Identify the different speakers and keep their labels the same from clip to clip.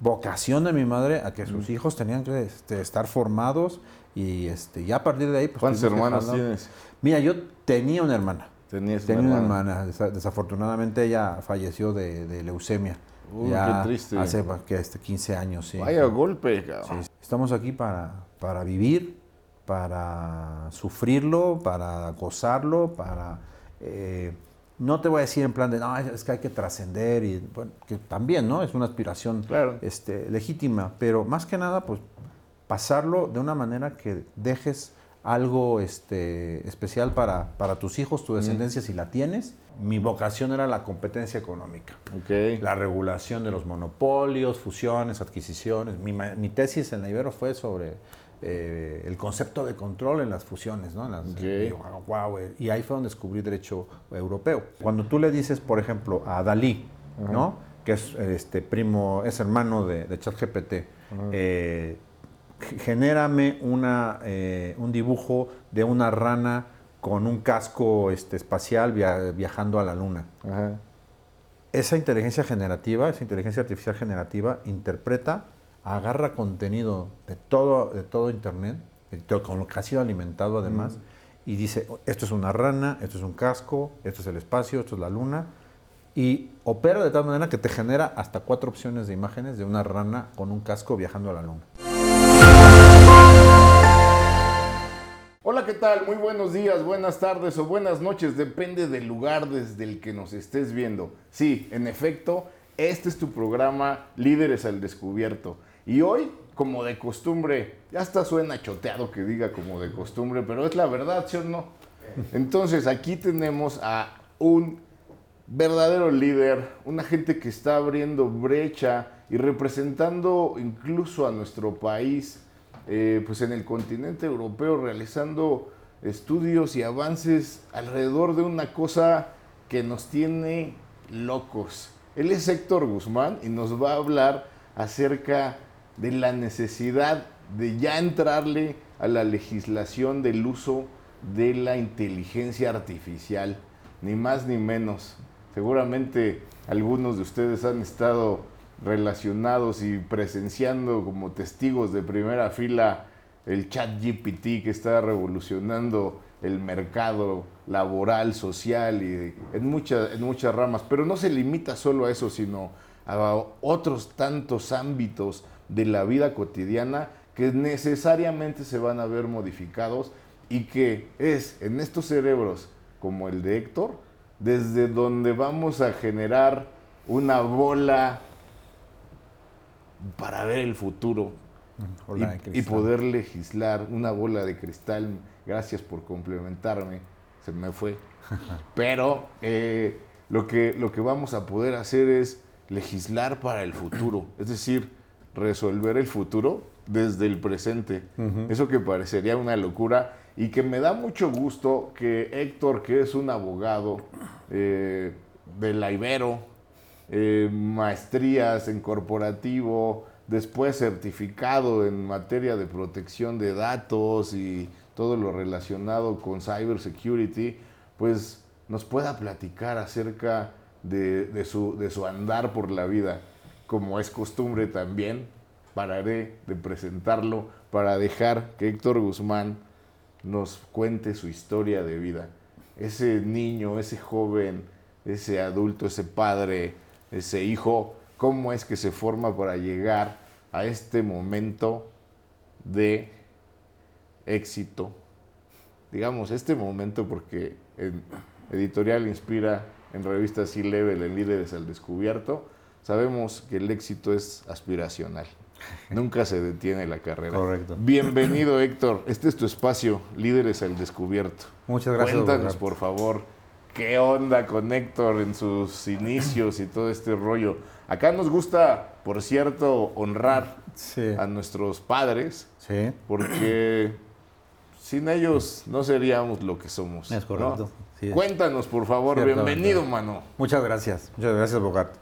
Speaker 1: vocación de mi madre a que sus hijos tenían que este, estar formados y este, ya a partir de ahí... Pues,
Speaker 2: ¿Cuántos
Speaker 1: tuvimos que
Speaker 2: hermanos
Speaker 1: jalar.
Speaker 2: tienes?
Speaker 1: Mira, yo tenía una hermana.
Speaker 2: Tenías
Speaker 1: Tenía una hermana. Desa- Desafortunadamente ella falleció de, de leucemia.
Speaker 2: Uy,
Speaker 1: ya
Speaker 2: qué triste.
Speaker 1: Hace que, este, 15 años, sí.
Speaker 2: Vaya golpe, cabrón.
Speaker 1: Sí, Estamos aquí para, para vivir, para sufrirlo, para gozarlo, para... eh, no te voy a decir en plan de, no, es que hay que trascender, y bueno, que también, ¿no? Es una aspiración
Speaker 2: Claro.
Speaker 1: este, legítima, pero más que nada, pues pasarlo de una manera que dejes algo este, especial para, para tus hijos, tu descendencia, si la tienes. Mi vocación era la competencia económica la regulación de los monopolios, fusiones, adquisiciones. Mi, mi tesis en la Ibero fue sobre eh, el concepto de control en las fusiones, ¿no? En las-
Speaker 2: Ok.
Speaker 1: y, wow, wow, y ahí fue donde descubrí derecho europeo. Cuando tú le dices, por ejemplo, a Dalí, ¿no? Que es este primo, es hermano de, de ChatGPT, eh, genérame una, eh, un dibujo de una rana con un casco este, espacial via- viajando a la luna
Speaker 2: Ajá.
Speaker 1: esa inteligencia generativa, esa inteligencia artificial generativa, interpreta, agarra contenido de todo, de todo Internet, de todo- con lo que ha sido alimentado además, y dice, esto es una rana, esto es un casco, esto es el espacio, esto es la luna, y opera de tal manera que te genera hasta cuatro opciones de imágenes de una rana con un casco viajando a la luna.
Speaker 2: Hola, ¿qué tal? Muy buenos días, buenas tardes o buenas noches, depende del lugar desde el que nos estés viendo. Sí, en efecto, este es tu programa Líderes al Descubierto. Y hoy, como de costumbre, ya hasta suena choteado que diga como de costumbre, pero es la verdad, ¿sí o no? Entonces, aquí tenemos a un verdadero líder, una gente que está abriendo brecha y representando incluso a nuestro país, eh, pues en el continente europeo, realizando estudios y avances alrededor de una cosa que nos tiene locos. Él es Héctor Guzmán y nos va a hablar acerca de la necesidad de ya entrarle a la legislación del uso de la inteligencia artificial, ni más ni menos. Seguramente algunos de ustedes han estado relacionados y presenciando como testigos de primera fila el chat GPT que está revolucionando el mercado laboral, social y en, muchas en muchas ramas. Pero no se limita solo a eso, sino a otros tantos ámbitos de la vida cotidiana que necesariamente se van a ver modificados y que es en estos cerebros como el de Héctor, desde donde vamos a generar una bola para ver el futuro y, poder legislar una bola de cristal. Gracias por complementarme, se me fue. Pero eh, lo, que, lo que vamos a poder hacer es legislar para el futuro, es decir, resolver el futuro desde el presente. Eso que parecería una locura y que me da mucho gusto que Héctor, que es un abogado eh, de la Ibero, eh, maestrías en corporativo, después certificado en materia de protección de datos y todo lo relacionado con cybersecurity, pues nos pueda platicar acerca de, de su, de su andar por la vida. Como es costumbre también, pararé de presentarlo para dejar que Héctor Guzmán nos cuente su historia de vida. Ese niño, ese joven, ese adulto, ese padre, ese hijo, cómo es que se forma para llegar a este momento de éxito. Digamos, este momento porque en Editorial Inspira, en revista C-Level, en Líderes al Descubierto, sabemos que el éxito es aspiracional. Nunca se detiene la carrera.
Speaker 1: Correcto.
Speaker 2: Bienvenido, Héctor. Este es tu espacio, Líderes al Descubierto.
Speaker 1: Muchas gracias.
Speaker 2: Cuéntanos, por favor, qué onda con Héctor en sus inicios y todo este rollo. Acá nos gusta, por cierto, honrar
Speaker 1: Sí.
Speaker 2: a nuestros padres,
Speaker 1: Sí.
Speaker 2: porque sin ellos no seríamos lo que somos.
Speaker 1: Es correcto.
Speaker 2: ¿no?
Speaker 1: Sí.
Speaker 2: Cuéntanos, por favor,
Speaker 1: Cierto,
Speaker 2: bienvenido,
Speaker 1: verdad.
Speaker 2: mano.
Speaker 1: Muchas gracias, muchas gracias, Bogart.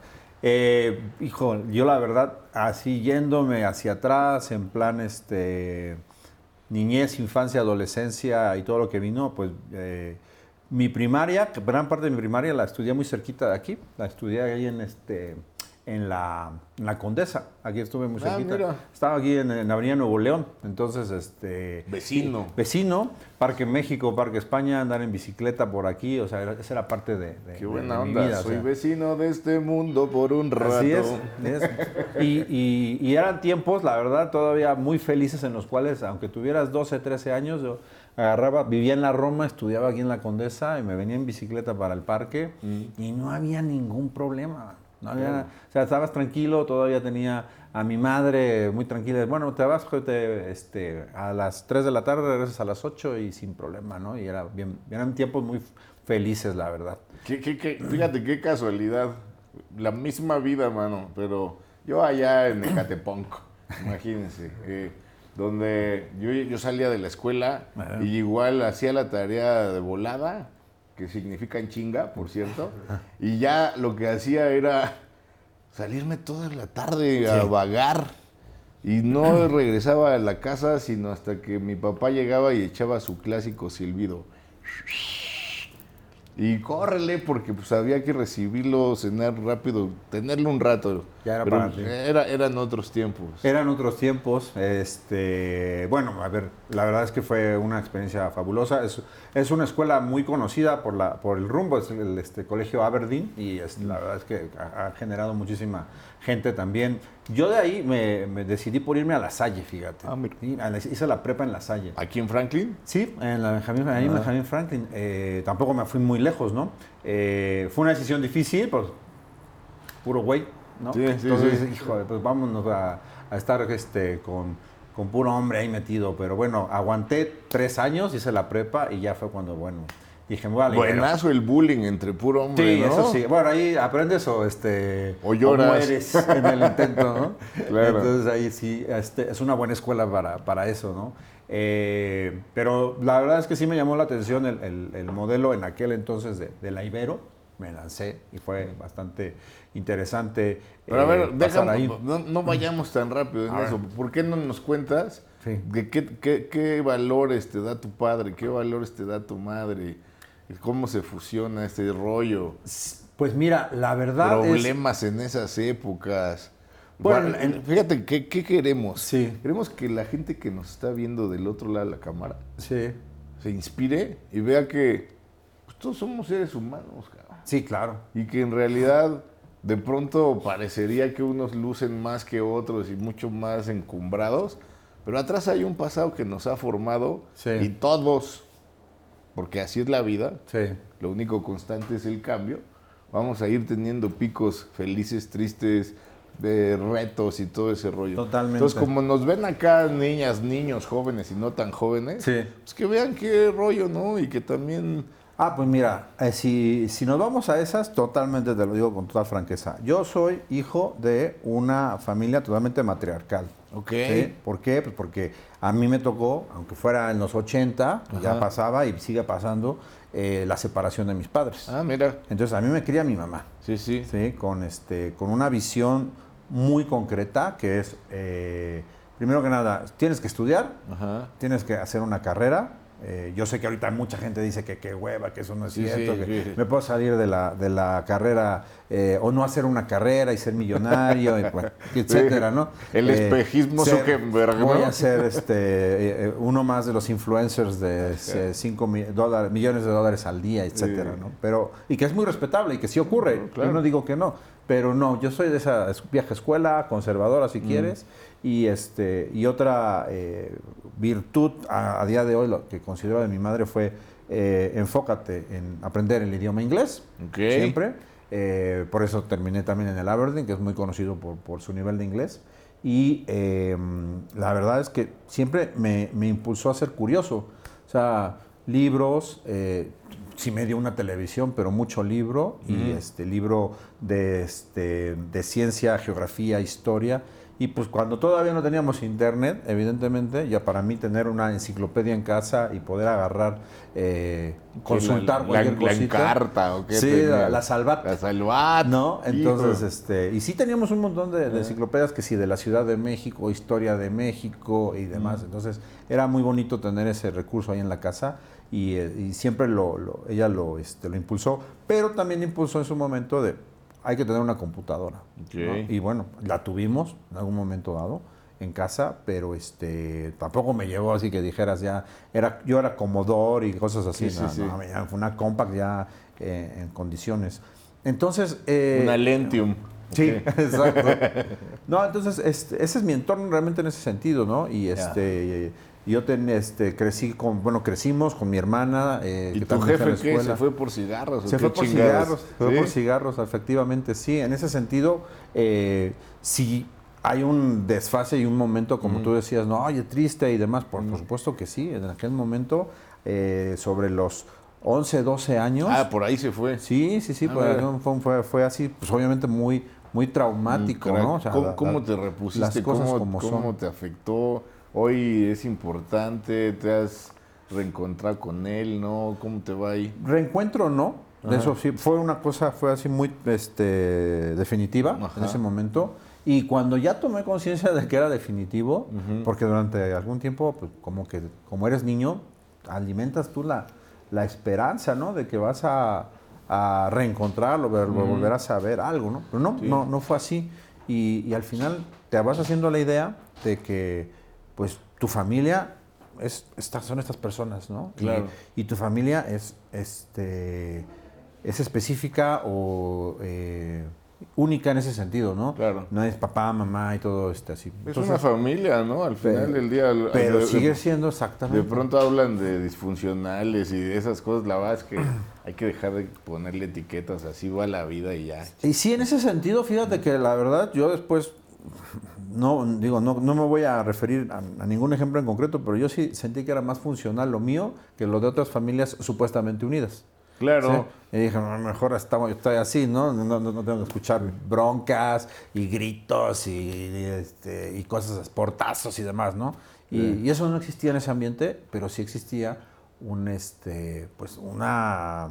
Speaker 1: Eh, hijo, yo la verdad, así yéndome hacia atrás, en plan este, niñez, infancia, adolescencia y todo lo que vino, pues eh, mi primaria, gran parte de mi primaria la estudié muy cerquita de aquí, la estudié ahí en, este, en la, en la Condesa. Aquí estuve muy
Speaker 2: Ah,
Speaker 1: cerquita.
Speaker 2: mira.
Speaker 1: Estaba aquí en, en Avenida Nuevo León. Entonces, este.
Speaker 2: Vecino.
Speaker 1: Vecino, Parque México, Parque España, andar en bicicleta por aquí. O sea, era- esa era parte de, de-
Speaker 2: Qué buena
Speaker 1: de
Speaker 2: onda.
Speaker 1: vida, o
Speaker 2: Soy
Speaker 1: sea.
Speaker 2: vecino de este mundo por un rato.
Speaker 1: Así es. es. Y, y- y eran tiempos, la verdad, todavía muy felices en los cuales, aunque tuvieras 12, 13 años, yo agarraba, vivía en la Roma, estudiaba aquí en la Condesa y me venía en bicicleta para el parque y no había ningún problema. No había, O sea, estabas tranquilo, todavía tenía a mi madre muy tranquila. Bueno, te vas te, este, a las 3 de la tarde, regresas a las 8 y sin problema, ¿no? Y era bien, eran tiempos muy felices, la verdad.
Speaker 2: Qué- qué- qué- fíjate qué casualidad. La misma vida, mano. Pero yo allá en Ecatepunk, imagínense. eh, donde yo, yo salía de la escuela
Speaker 1: Ajá.
Speaker 2: y igual hacía la tarea de volada, que significa en chinga, por cierto. Y ya lo que hacía era salirme toda la tarde a vagar. Y no regresaba a la casa sino hasta que mi papá llegaba y echaba su clásico silbido. Y córrele porque pues había que recibirlo, cenar rápido, tenerlo un rato.
Speaker 1: Ya era
Speaker 2: Pero
Speaker 1: para ti.
Speaker 2: era- eran otros tiempos.
Speaker 1: Eran otros tiempos. Este, bueno, a ver, la verdad es que fue una experiencia fabulosa. Es, es una escuela muy conocida por, la, por el rumbo, es el este, colegio Aberdeen, y es- la verdad es que ha, ha generado muchísima gente también. Yo de ahí me, me decidí por irme a La Salle, fíjate.
Speaker 2: Ah, mira.
Speaker 1: Sí, a la- hice la prepa en La Salle.
Speaker 2: ¿Aquí en Franklin?
Speaker 1: Sí, en la Benjamín, ahí en Benjamín Franklin. Eh, tampoco me fui muy lejos, ¿no? Eh, fue una decisión difícil, pues puro güey, ¿no?
Speaker 2: Sí, sí,
Speaker 1: Entonces,
Speaker 2: sí.
Speaker 1: híjole, pues vámonos a, a estar este, con, con puro hombre ahí metido. Pero bueno, aguanté tres años, hice la prepa y ya fue cuando, bueno, dije, me voy a leer.
Speaker 2: Buenazo el bullying entre puro hombre,
Speaker 1: Sí,
Speaker 2: ¿no?
Speaker 1: eso sí. Bueno, ahí aprendes o este
Speaker 2: O lloras.
Speaker 1: mueres en el intento, ¿no?
Speaker 2: Claro.
Speaker 1: Entonces ahí sí, este, es una buena escuela para, para eso, ¿no? Eh, pero la verdad es que sí me llamó la atención el, el- el modelo en aquel entonces de, de la Ibero. Me lancé y fue bastante interesante.
Speaker 2: Pero a
Speaker 1: eh,
Speaker 2: ver,
Speaker 1: pasar
Speaker 2: déjame,
Speaker 1: ahí.
Speaker 2: no, no vayamos tan rápido en
Speaker 1: A ver.
Speaker 2: eso. ¿Por qué no nos cuentas
Speaker 1: Sí.
Speaker 2: de qué, qué- qué valores te da tu padre, qué valores te da tu madre, y cómo se fusiona este rollo,
Speaker 1: Pues mira, la verdad es...
Speaker 2: problemas en esas épocas?
Speaker 1: Bueno,
Speaker 2: Va-
Speaker 1: en-
Speaker 2: fíjate, ¿qué, qué queremos?
Speaker 1: Sí.
Speaker 2: Queremos que la gente que nos está viendo del otro lado de la cámara
Speaker 1: Sí,
Speaker 2: se inspire y vea que pues, todos somos seres humanos, cabrón.
Speaker 1: Sí, claro.
Speaker 2: Y que en realidad de pronto parecería que unos lucen más que otros y mucho más encumbrados, pero atrás hay un pasado que nos ha formado
Speaker 1: Sí.
Speaker 2: y todos, porque así es la vida,
Speaker 1: Sí.
Speaker 2: lo único constante es el cambio, vamos a ir teniendo picos felices, tristes, de retos y todo ese rollo.
Speaker 1: Totalmente.
Speaker 2: Entonces, como nos ven acá niñas, niños, jóvenes y no tan jóvenes,
Speaker 1: Sí.
Speaker 2: pues que vean qué rollo, ¿no? Y que también...
Speaker 1: Ah, pues mira, eh, si, si nos vamos a esas, totalmente te lo digo con total franqueza. Yo soy hijo de una familia totalmente matriarcal.
Speaker 2: Ok.
Speaker 1: ¿sí? ¿Por qué? Pues porque a mí me tocó, aunque fuera en los 80, ya
Speaker 2: Ajá.
Speaker 1: pasaba y sigue pasando, eh, la separación de mis padres.
Speaker 2: Ah, mira.
Speaker 1: Entonces a mí me cría mi mamá.
Speaker 2: Sí, sí.
Speaker 1: ¿sí? con, este, con una visión muy concreta que es, eh, primero que nada, tienes que estudiar,
Speaker 2: Ajá.
Speaker 1: tienes que hacer una carrera. Eh, yo sé que ahorita mucha gente dice que qué hueva, que eso no es
Speaker 2: Sí,
Speaker 1: cierto,
Speaker 2: sí,
Speaker 1: que
Speaker 2: sí.
Speaker 1: me puedo salir de la, de la carrera eh, o no hacer una carrera y ser millonario, y, bueno, etcétera, ¿no?
Speaker 2: El
Speaker 1: Eh,
Speaker 2: espejismo
Speaker 1: ser-. Voy a ser este, eh, eh, uno más de los influencers de 5 millones de dólares al día, etcétera. ¿no? Pero, y que es muy respetable y que sí ocurre,
Speaker 2: claro.
Speaker 1: yo no digo que no, pero no, yo soy de esa es- vieja escuela, conservadora si quieres, y, este, y otra eh, virtud a, a día de hoy, lo que considero de mi madre fue eh, enfócate en aprender el idioma inglés, siempre, eh, por eso terminé también en el Aberdeen, que es muy conocido por, por su nivel de inglés, y eh, la verdad es que siempre me, me impulsó a ser curioso, o sea, libros, sí me dio una televisión, pero mucho libro, y este libro de, este, de ciencia, geografía, historia. Y pues cuando todavía no teníamos internet, evidentemente, ya para mí tener una enciclopedia en casa y poder agarrar, eh, consultar
Speaker 2: la,
Speaker 1: cualquier
Speaker 2: la, la
Speaker 1: cosita.
Speaker 2: encarta o qué
Speaker 1: Sí,
Speaker 2: tenía?
Speaker 1: la, la Salvat.
Speaker 2: La Salvat.
Speaker 1: ¿No? Entonces,
Speaker 2: Hijo.
Speaker 1: este, y sí teníamos un montón de, de enciclopedias que sí, de la Ciudad de México, Historia de México y demás. Entonces, era muy bonito tener ese recurso ahí en la casa y, eh, y siempre lo, lo- ella lo, este, lo impulsó, pero también impulsó en su momento de hay que tener una computadora. Y bueno, la tuvimos en algún momento dado en casa, pero este tampoco me llegó así que dijeras ya, era, yo era Commodore y cosas así,
Speaker 2: Sí, sí,
Speaker 1: no,
Speaker 2: sí.
Speaker 1: no, ya fue una compact ya eh, en condiciones. Entonces... eh,
Speaker 2: Una Lentium.
Speaker 1: Sí, exacto. No, entonces este, ese es mi entorno realmente en ese sentido, ¿no? Y este yo ten- este, crecí con, bueno, crecimos con mi hermana. eh,
Speaker 2: ¿Y
Speaker 1: que
Speaker 2: tu jefe qué? ¿Se fue por cigarros?
Speaker 1: Se fue por cigarros, se fue
Speaker 2: ¿Sí?
Speaker 1: por cigarros, efectivamente, sí. En ese sentido, eh, si hay un desfase y un momento, como tú decías, no, oye, triste y demás, por, por supuesto que sí. En aquel momento, eh, sobre los 11, 12 años.
Speaker 2: Ah, por ahí se fue.
Speaker 1: Sí, sí, sí,
Speaker 2: Ah,
Speaker 1: pues,
Speaker 2: mira.
Speaker 1: fue, fue, fue así, pues obviamente muy, muy traumático,
Speaker 2: Crack.
Speaker 1: ¿no? O sea,
Speaker 2: ¿Cómo,
Speaker 1: la-
Speaker 2: cómo
Speaker 1: la-
Speaker 2: te repusiste?
Speaker 1: Las cosas
Speaker 2: ¿Cómo,
Speaker 1: como
Speaker 2: cómo
Speaker 1: son.
Speaker 2: te afectó? Hoy es importante, te has reencontrado con él, ¿no? ¿Cómo te va ahí?
Speaker 1: Reencuentro no,
Speaker 2: Ajá.
Speaker 1: eso sí, fue una cosa, fue así muy este, definitiva
Speaker 2: Ajá.
Speaker 1: en ese momento. Y cuando ya tomé conciencia de que era definitivo, porque durante algún tiempo, pues, como que como eres niño, alimentas tú la, la esperanza, ¿no? De que vas a, a reencontrarlo, ver- volver a saber algo, ¿no? Pero no,
Speaker 2: Sí.
Speaker 1: no, no fue así. Y, y al final te vas haciendo la idea de que, pues, tu familia es, estas, son estas personas, ¿no? Y-
Speaker 2: Claro.
Speaker 1: y tu familia es, este, es específica o eh, única en ese sentido, ¿no?
Speaker 2: Claro.
Speaker 1: No es papá, mamá y todo este así.
Speaker 2: Es una familia, ¿no? Al final
Speaker 1: pero-
Speaker 2: del día. al-
Speaker 1: pero
Speaker 2: de- de-
Speaker 1: sigue siendo
Speaker 2: De
Speaker 1: exactamente.
Speaker 2: pronto hablan de disfuncionales y de esas cosas. La verdad es que hay que dejar de ponerle etiquetas. Así va la vida y ya.
Speaker 1: Y sí, en ese sentido, fíjate que la verdad, yo después, no digo, no, no me voy a referir a, a ningún ejemplo en concreto, pero yo sí sentí que era más funcional lo mío que lo de otras familias supuestamente unidas.
Speaker 2: Claro.
Speaker 1: Sí. Y dije, "No, mejor estamos, estoy así, ¿no? No, no- no tengo que escuchar broncas y gritos y, y, este, y cosas, portazos y demás, ¿no? Y, y eso no existía en ese ambiente, pero sí existía un, este, pues una,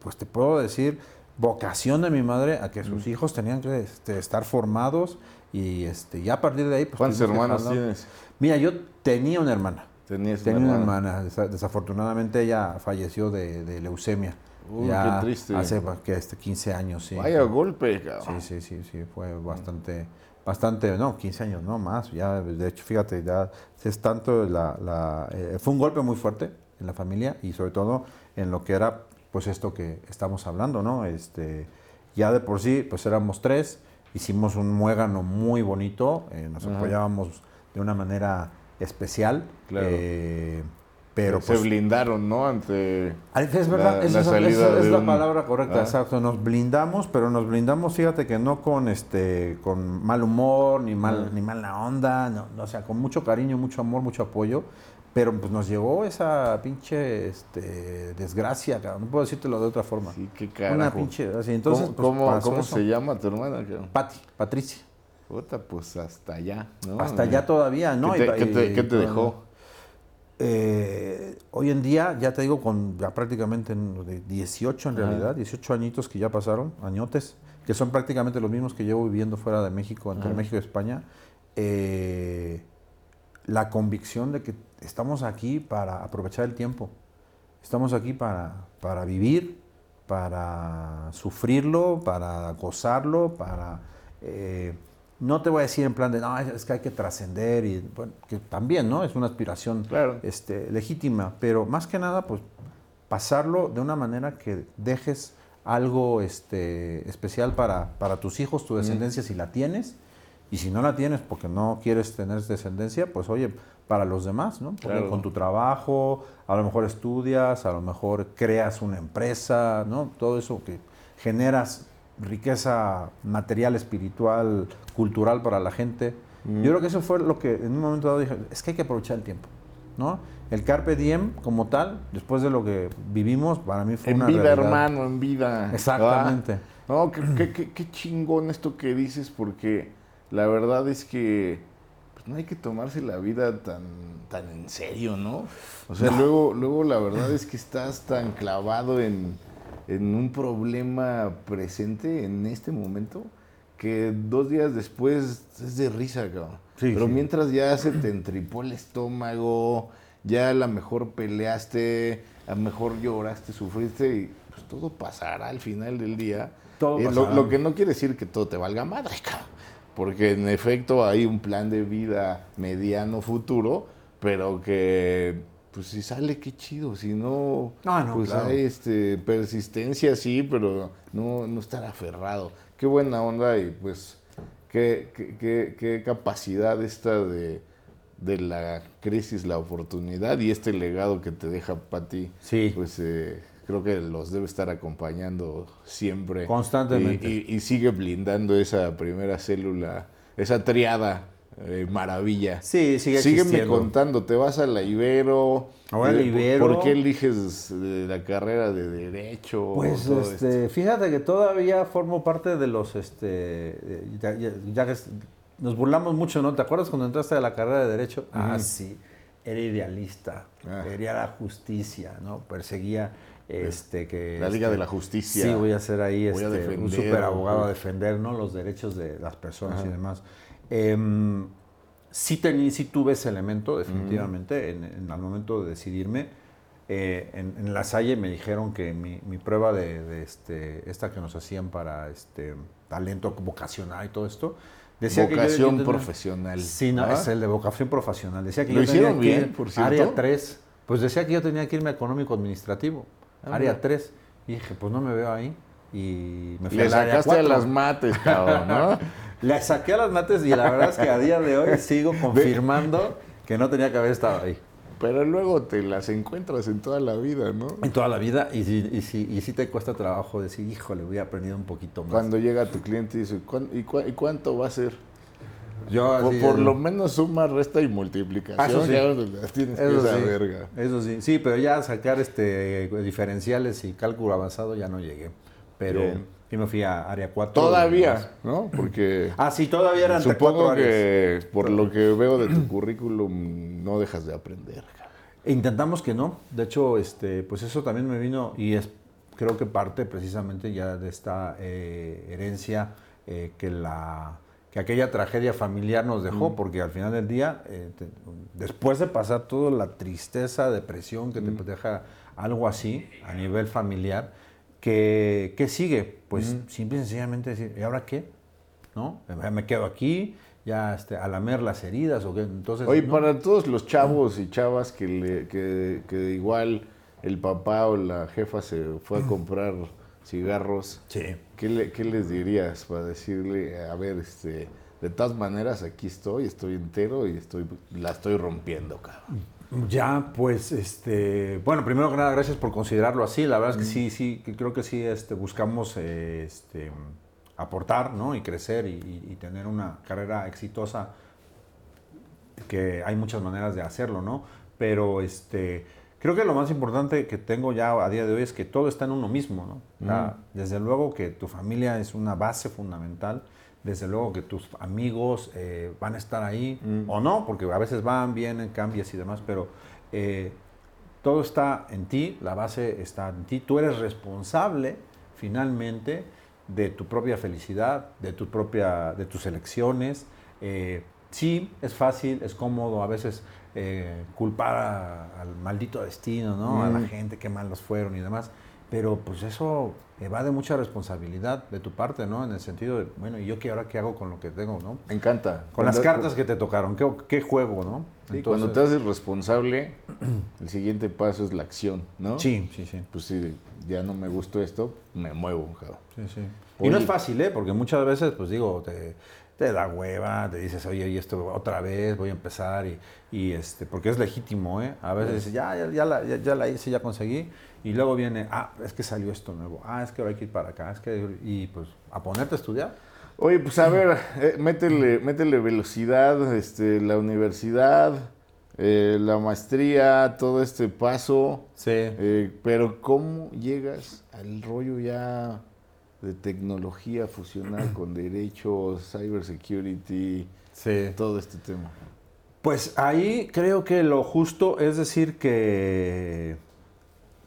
Speaker 1: pues te puedo decir, vocación de mi madre a que sus hijos tenían que este, estar formados y este, ya a partir de ahí... Pues,
Speaker 2: ¿Cuántos
Speaker 1: tuvimos que
Speaker 2: hermanos
Speaker 1: jalar.
Speaker 2: tienes?
Speaker 1: Mira, yo tenía una hermana.
Speaker 2: Tenías
Speaker 1: Tenía una
Speaker 2: hermana.
Speaker 1: hermana, desa- desafortunadamente ella falleció de, de leucemia.
Speaker 2: Uy,
Speaker 1: ya
Speaker 2: qué triste.
Speaker 1: Hace pues, que este, 15 años, sí.
Speaker 2: Vaya golpe, cabrón.
Speaker 1: Sí, sí, sí, sí, fue bastante, bastante, no, 15 años, no más. Ya, de hecho, fíjate, ya es tanto la, la- eh, fue un golpe muy fuerte en la familia y sobre todo en lo que era, pues esto que estamos hablando, ¿no? Este, ya de por sí, pues éramos tres, hicimos un muégano muy bonito, eh, nos
Speaker 2: Ajá.
Speaker 1: apoyábamos de una manera especial,
Speaker 2: Claro.
Speaker 1: eh, pero
Speaker 2: se
Speaker 1: pues
Speaker 2: blindaron, ¿no? Ante.
Speaker 1: Es verdad,
Speaker 2: la-
Speaker 1: esa
Speaker 2: la
Speaker 1: es,
Speaker 2: salida
Speaker 1: esa es
Speaker 2: de
Speaker 1: la
Speaker 2: un-
Speaker 1: palabra correcta,
Speaker 2: Ah.
Speaker 1: exacto. Nos blindamos, pero nos blindamos, fíjate que no con este, con mal humor, ni mal,
Speaker 2: Ah.
Speaker 1: ni mala onda, no, no, o sea, con mucho cariño, mucho amor, mucho apoyo. Pero pues nos llegó esa pinche este, desgracia, cabrón. No puedo decírtelo de otra forma.
Speaker 2: Sí, qué
Speaker 1: Una
Speaker 2: carajo.
Speaker 1: pinche, así, entonces,
Speaker 2: ¿Cómo,
Speaker 1: pues,
Speaker 2: cómo- se llama tu hermana? cabrón?
Speaker 1: Pati, Patricia.
Speaker 2: Puta, pues hasta allá, ¿no?
Speaker 1: Hasta allá todavía, ¿no?
Speaker 2: ¿Qué
Speaker 1: Y-
Speaker 2: te, qué te-
Speaker 1: y-
Speaker 2: qué te dejó?
Speaker 1: Eh, hoy en día, ya te digo, con ya prácticamente en- de 18 en realidad, 18 añitos que ya pasaron, añotes, que son prácticamente los mismos que llevo viviendo fuera de México, entre. México y España, eh, la convicción de que estamos aquí para aprovechar el tiempo, estamos aquí para, para vivir, para sufrirlo, para gozarlo, para... eh, no te voy a decir en plan de, no, es que hay que trascender, y bueno, que también, ¿no? Es una aspiración
Speaker 2: Claro.
Speaker 1: este, legítima, pero más que nada, pues pasarlo de una manera que dejes algo este, especial para, para tus hijos, tu descendencia, si la tienes, y si no la tienes porque no quieres tener descendencia, pues oye, para los demás, ¿no? Porque
Speaker 2: Claro.
Speaker 1: con tu trabajo, a lo mejor estudias, a lo mejor creas una empresa, ¿no? Todo eso que generas riqueza material, espiritual, cultural para la gente.
Speaker 2: Mm.
Speaker 1: Yo creo que eso fue lo que en un momento dado dije, es que hay que aprovechar el tiempo, ¿no? El carpe diem como tal, después de lo que vivimos, para mí fue
Speaker 2: En
Speaker 1: una
Speaker 2: vida,
Speaker 1: realidad.
Speaker 2: hermano, en vida.
Speaker 1: Exactamente.
Speaker 2: Ah, No, qué, qué- qué- qué chingón esto que dices, porque la verdad es que no hay que tomarse la vida tan, tan en serio, ¿no? O sea, luego, luego la verdad es que estás tan clavado en, en un problema presente en este momento que dos días después es de risa, cabrón.
Speaker 1: Sí,
Speaker 2: Pero
Speaker 1: sí.
Speaker 2: mientras ya se te entripó el estómago, ya a lo mejor peleaste, a lo mejor lloraste, sufriste y pues todo pasará al final del día.
Speaker 1: Todo
Speaker 2: Eh, lo,
Speaker 1: pasará.
Speaker 2: lo que no quiere decir que todo te valga madre, cabrón. Porque en efecto hay un plan de vida mediano futuro, pero que pues si sale qué chido, si no,
Speaker 1: No, no,
Speaker 2: pues
Speaker 1: claro.
Speaker 2: hay este persistencia sí, pero no, no estar aferrado. Qué buena onda y pues qué, qué, qué- qué capacidad esta de, de la crisis, la oportunidad y este legado que te deja Pati
Speaker 1: Sí.
Speaker 2: pues eh, creo que los debe estar acompañando siempre.
Speaker 1: Constantemente.
Speaker 2: Y, y- y sigue blindando esa primera célula, esa triada eh, maravilla.
Speaker 1: Sí, sigue
Speaker 2: Sígueme
Speaker 1: existiendo.
Speaker 2: contando, te vas a la Ibero.
Speaker 1: Ahora la
Speaker 2: eh, ¿por-
Speaker 1: Ibero.
Speaker 2: ¿Por qué eliges eh, la carrera de Derecho?
Speaker 1: Pues este, fíjate que todavía formo parte de los, este, eh, ya, ya- ya nos burlamos mucho, ¿no? ¿Te acuerdas cuando entraste a la carrera de Derecho? Ah, sí, era idealista,
Speaker 2: Ah.
Speaker 1: quería la justicia, ¿no? Perseguía, este, que...
Speaker 2: La Liga
Speaker 1: este,
Speaker 2: de la Justicia.
Speaker 1: Sí, voy a ser ahí este, un super abogado a defender, ¿no? Los derechos de las personas y demás. Em, sí, tení, sí tuve ese elemento, definitivamente, en, en el momento de decidirme. Eh, en, en la Salle me dijeron que mi, mi prueba de, de este, esta que nos hacían para este talento vocacional y todo esto, decía que yo- yo
Speaker 2: Vocación
Speaker 1: tenía-
Speaker 2: profesional.
Speaker 1: Sí, no,
Speaker 2: ¿Ah?
Speaker 1: es el de vocación profesional. Decía que
Speaker 2: Lo
Speaker 1: yo tenía
Speaker 2: hicieron
Speaker 1: que
Speaker 2: bien,
Speaker 1: ir
Speaker 2: por cierto.
Speaker 1: área 3. Pues decía que yo tenía que irme a económico administrativo,
Speaker 2: Ah,
Speaker 1: área
Speaker 2: mira.
Speaker 1: 3. Y dije, pues no me veo ahí. Y me fui
Speaker 2: Le
Speaker 1: área
Speaker 2: sacaste a
Speaker 1: 4.
Speaker 2: las mates, cabrón, ¿no?
Speaker 1: Le saqué a las mates y la verdad es que a día de hoy sigo confirmando que no tenía que haber estado ahí.
Speaker 2: Pero luego te las encuentras en toda la vida, ¿no?
Speaker 1: En toda la vida, y sí, y sí, y sí te cuesta trabajo decir, híjole, voy a aprender un poquito más.
Speaker 2: Cuando llega tu cliente y dice, "¿Cuán- ¿y, cua- y cuánto va a ser?
Speaker 1: Yo
Speaker 2: Por,
Speaker 1: así,
Speaker 2: por
Speaker 1: el-
Speaker 2: lo menos suma, resta y multiplicación.
Speaker 1: Ah, eso sí.
Speaker 2: ya tienes que
Speaker 1: Eso sí,
Speaker 2: saber, ga.
Speaker 1: eso sí, sí, pero ya sacar este diferenciales y cálculo avanzado ya no llegué. Pero
Speaker 2: Bien.
Speaker 1: sí me fui a área 4.
Speaker 2: Todavía, ¿no? Porque
Speaker 1: Ah, sí, todavía eran
Speaker 2: supongo que por lo que veo de tu currículum no dejas de aprender.
Speaker 1: Intentamos que no. De hecho, este, pues eso también me vino y es creo que parte precisamente ya de esta eh, herencia eh, que la que aquella tragedia familiar nos dejó, porque al final del día, eh, te- después de pasar toda la tristeza, depresión que te deja algo así a nivel familiar, que, ¿qué sigue? Pues simple y sencillamente decir, ¿y ahora qué? ¿No? Me quedo aquí, ya este, a lamer las heridas o qué. Entonces,
Speaker 2: Oye,
Speaker 1: ¿no?
Speaker 2: para todos los chavos y chavas que, le, que, que igual el papá o la jefa se fue a comprar cigarros,
Speaker 1: Sí.
Speaker 2: ¿qué, le- qué les dirías para decirle, a ver, este, de todas maneras aquí estoy, estoy entero y estoy, la estoy rompiendo, cabrón?
Speaker 1: Ya, pues, este, bueno, primero que nada, gracias por considerarlo así. La verdad es que sí, sí, que creo que sí, este, buscamos, eh, este, aportar, ¿no? Y crecer y, y- y tener una carrera exitosa, que hay muchas maneras de hacerlo, ¿no? Pero, este, creo que lo más importante que tengo ya a día de hoy es que todo está en uno mismo, ¿no? Desde luego que tu familia es una base fundamental. Desde luego que tus amigos eh, van a estar ahí o no, porque a veces van, vienen, cambias y demás, pero eh, todo está en ti, la base está en ti. Tú eres responsable finalmente de tu propia felicidad, de tu propia, de tus elecciones. Eh, sí, es fácil, es cómodo a veces eh, culpar a- al maldito destino, ¿no? A la
Speaker 2: Mm.
Speaker 1: gente que malos fueron y demás. Pero pues eso evade mucha responsabilidad de tu parte, ¿no? En el sentido de, bueno, ¿y yo qué ahora qué hago con lo que tengo, ¿no?
Speaker 2: Me encanta.
Speaker 1: Con las cartas que te tocaron, ¿qué, qué juego, no?
Speaker 2: Sí, cuando te haces responsable, el siguiente paso es la acción, ¿no?
Speaker 1: Sí, sí, sí.
Speaker 2: Pues sí, ya no me gustó esto, me muevo, cabrón.
Speaker 1: Sí, sí. Y no es fácil, ¿eh? Porque muchas veces, pues digo, te, te da hueva, te dices, oye, y esto otra vez, voy a empezar, y, y, este, porque es legítimo, ¿eh? A veces dices, ya, ya, ya, la, ya, ya la hice, ya conseguí, y luego viene, ah, es que salió esto nuevo, ah, es que hay que ir para acá, es que, y pues, a ponerte a estudiar.
Speaker 2: Oye, pues a ver, eh, métele, métele velocidad, este, la universidad, eh, la maestría, todo este paso.
Speaker 1: Sí.
Speaker 2: eh, pero ¿cómo llegas al rollo ya de tecnología fusional con derechos, cybersecurity,
Speaker 1: Sí.
Speaker 2: todo este tema?
Speaker 1: Pues ahí creo que lo justo es decir que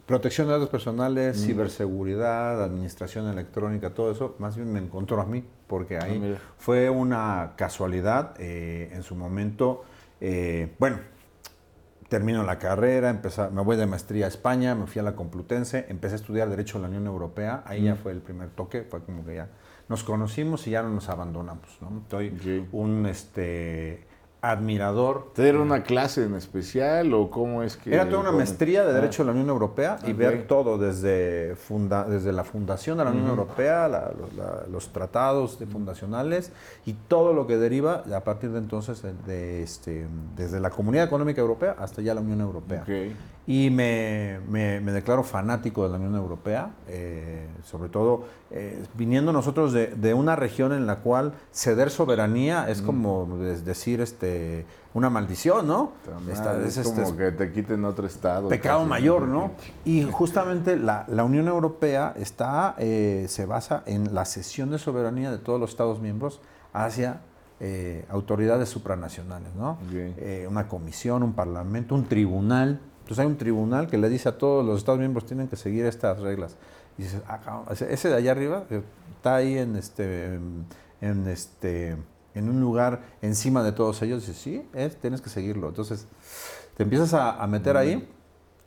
Speaker 1: protección de datos personales, ciberseguridad, administración electrónica, todo eso, más bien me encontró a mí, porque ahí
Speaker 2: Ah,
Speaker 1: fue una casualidad. eh, en su momento, eh, bueno, termino la carrera, empecé, me voy de maestría a España, me fui a la Complutense, empecé a estudiar Derecho en la Unión Europea, ahí ya fue el primer toque, fue como que ya nos conocimos y ya no nos abandonamos. ¿no? Estoy un este, admirador.
Speaker 2: ¿Te era una clase en especial o cómo es que...?
Speaker 1: Era toda una maestría de
Speaker 2: Ah,
Speaker 1: Derecho de la Unión Europea y ver todo desde, funda- desde la fundación de la Unión Europea, la- los- la- los tratados de fundacionales y todo lo que deriva a partir de entonces de, de este, desde la Comunidad Económica Europea hasta ya la Unión Europea. Y me, me- me declaro fanático de la Unión Europea, eh, sobre todo eh, viniendo nosotros de, de una región en la cual ceder soberanía es como des- decir este, una maldición, ¿no? Esta- es
Speaker 2: es
Speaker 1: este-
Speaker 2: como que te quiten otro estado.
Speaker 1: pecado
Speaker 2: casi.
Speaker 1: mayor, ¿no? Y justamente la, la Unión Europea está, eh, se basa en la cesión de soberanía de todos los Estados miembros hacia eh, autoridades supranacionales, ¿no? Una comisión, un parlamento, un tribunal. Entonces hay un tribunal que le dice a todos los Estados miembros tienen que seguir estas reglas. Y dices, ah, cabrón, ese de allá arriba que está ahí en este, en, en este, en un lugar encima de todos ellos, dices, sí, es, tienes que seguirlo. Entonces te empiezas a, a meter ahí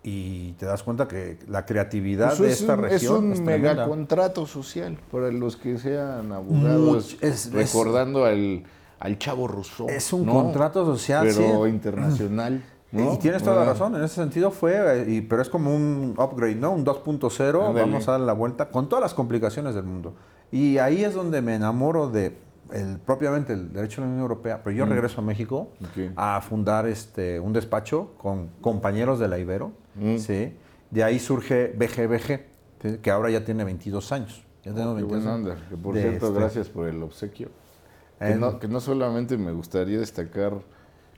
Speaker 1: y te das cuenta que la creatividad
Speaker 2: Eso
Speaker 1: de
Speaker 2: es
Speaker 1: esta
Speaker 2: un,
Speaker 1: región
Speaker 2: es un megacontrato social para los que sean abogados,
Speaker 1: Much- es- es-
Speaker 2: recordando al, al chavo Rousseau.
Speaker 1: Es un
Speaker 2: ¿no?
Speaker 1: contrato social,
Speaker 2: pero
Speaker 1: sí.
Speaker 2: internacional. ¿No?
Speaker 1: Y tienes toda la razón, en ese sentido fue, eh, y- pero es como un upgrade, ¿no? Un 2.0,
Speaker 2: Ándale.
Speaker 1: vamos a darle la vuelta con todas las complicaciones del mundo. Y ahí es donde me enamoro de el, propiamente el derecho de la Unión Europea, pero yo regreso a México
Speaker 2: Mm.
Speaker 1: A fundar este, un despacho con compañeros de la Ibero,
Speaker 2: Mm.
Speaker 1: ¿sí? De ahí surge BGBG, ¿sí? que ahora ya tiene 22 años. Ya
Speaker 2: Oh, Qué
Speaker 1: 22
Speaker 2: buena
Speaker 1: años.
Speaker 2: Que por cierto,
Speaker 1: este-
Speaker 2: gracias por el obsequio. Que no, que no solamente me gustaría destacar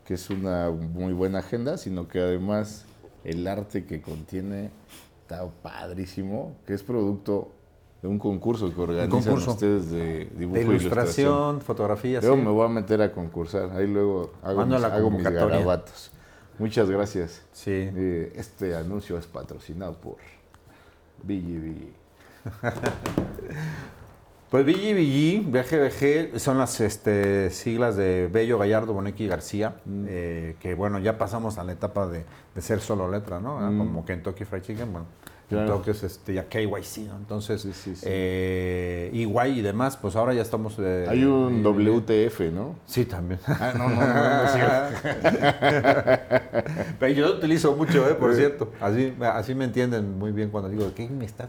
Speaker 2: que es una muy buena agenda, sino que además el arte que contiene está padrísimo, que es producto de un concurso que organizan
Speaker 1: concurso.
Speaker 2: ustedes de dibujo
Speaker 1: De
Speaker 2: ilustración.
Speaker 1: ilustración, fotografía, sí.
Speaker 2: me voy a meter a concursar, ahí luego hago, mis, hago mis garabatos. Muchas gracias.
Speaker 1: Sí.
Speaker 2: Eh, este anuncio es patrocinado por BGB.
Speaker 1: Pues BGBG, BGBG son las este, siglas de Bello, Gallardo, Bonequi y García,
Speaker 2: Mm.
Speaker 1: eh, que bueno, ya pasamos a la etapa de, de ser solo letra, ¿no?
Speaker 2: Mm.
Speaker 1: Como Kentucky Fried Chicken, bueno,
Speaker 2: Claro.
Speaker 1: Kentucky es este, ya KYC, ¿no? Entonces,
Speaker 2: Sí, sí, sí.
Speaker 1: eh, igual y demás, pues ahora ya estamos... eh,
Speaker 2: Hay un WTF, ¿no?
Speaker 1: Sí, también.
Speaker 2: Ah, no, no, no, no.
Speaker 1: Pero yo lo utilizo mucho, ¿eh? Por cierto. Así, así me entienden muy bien cuando digo, ¿qué me estás?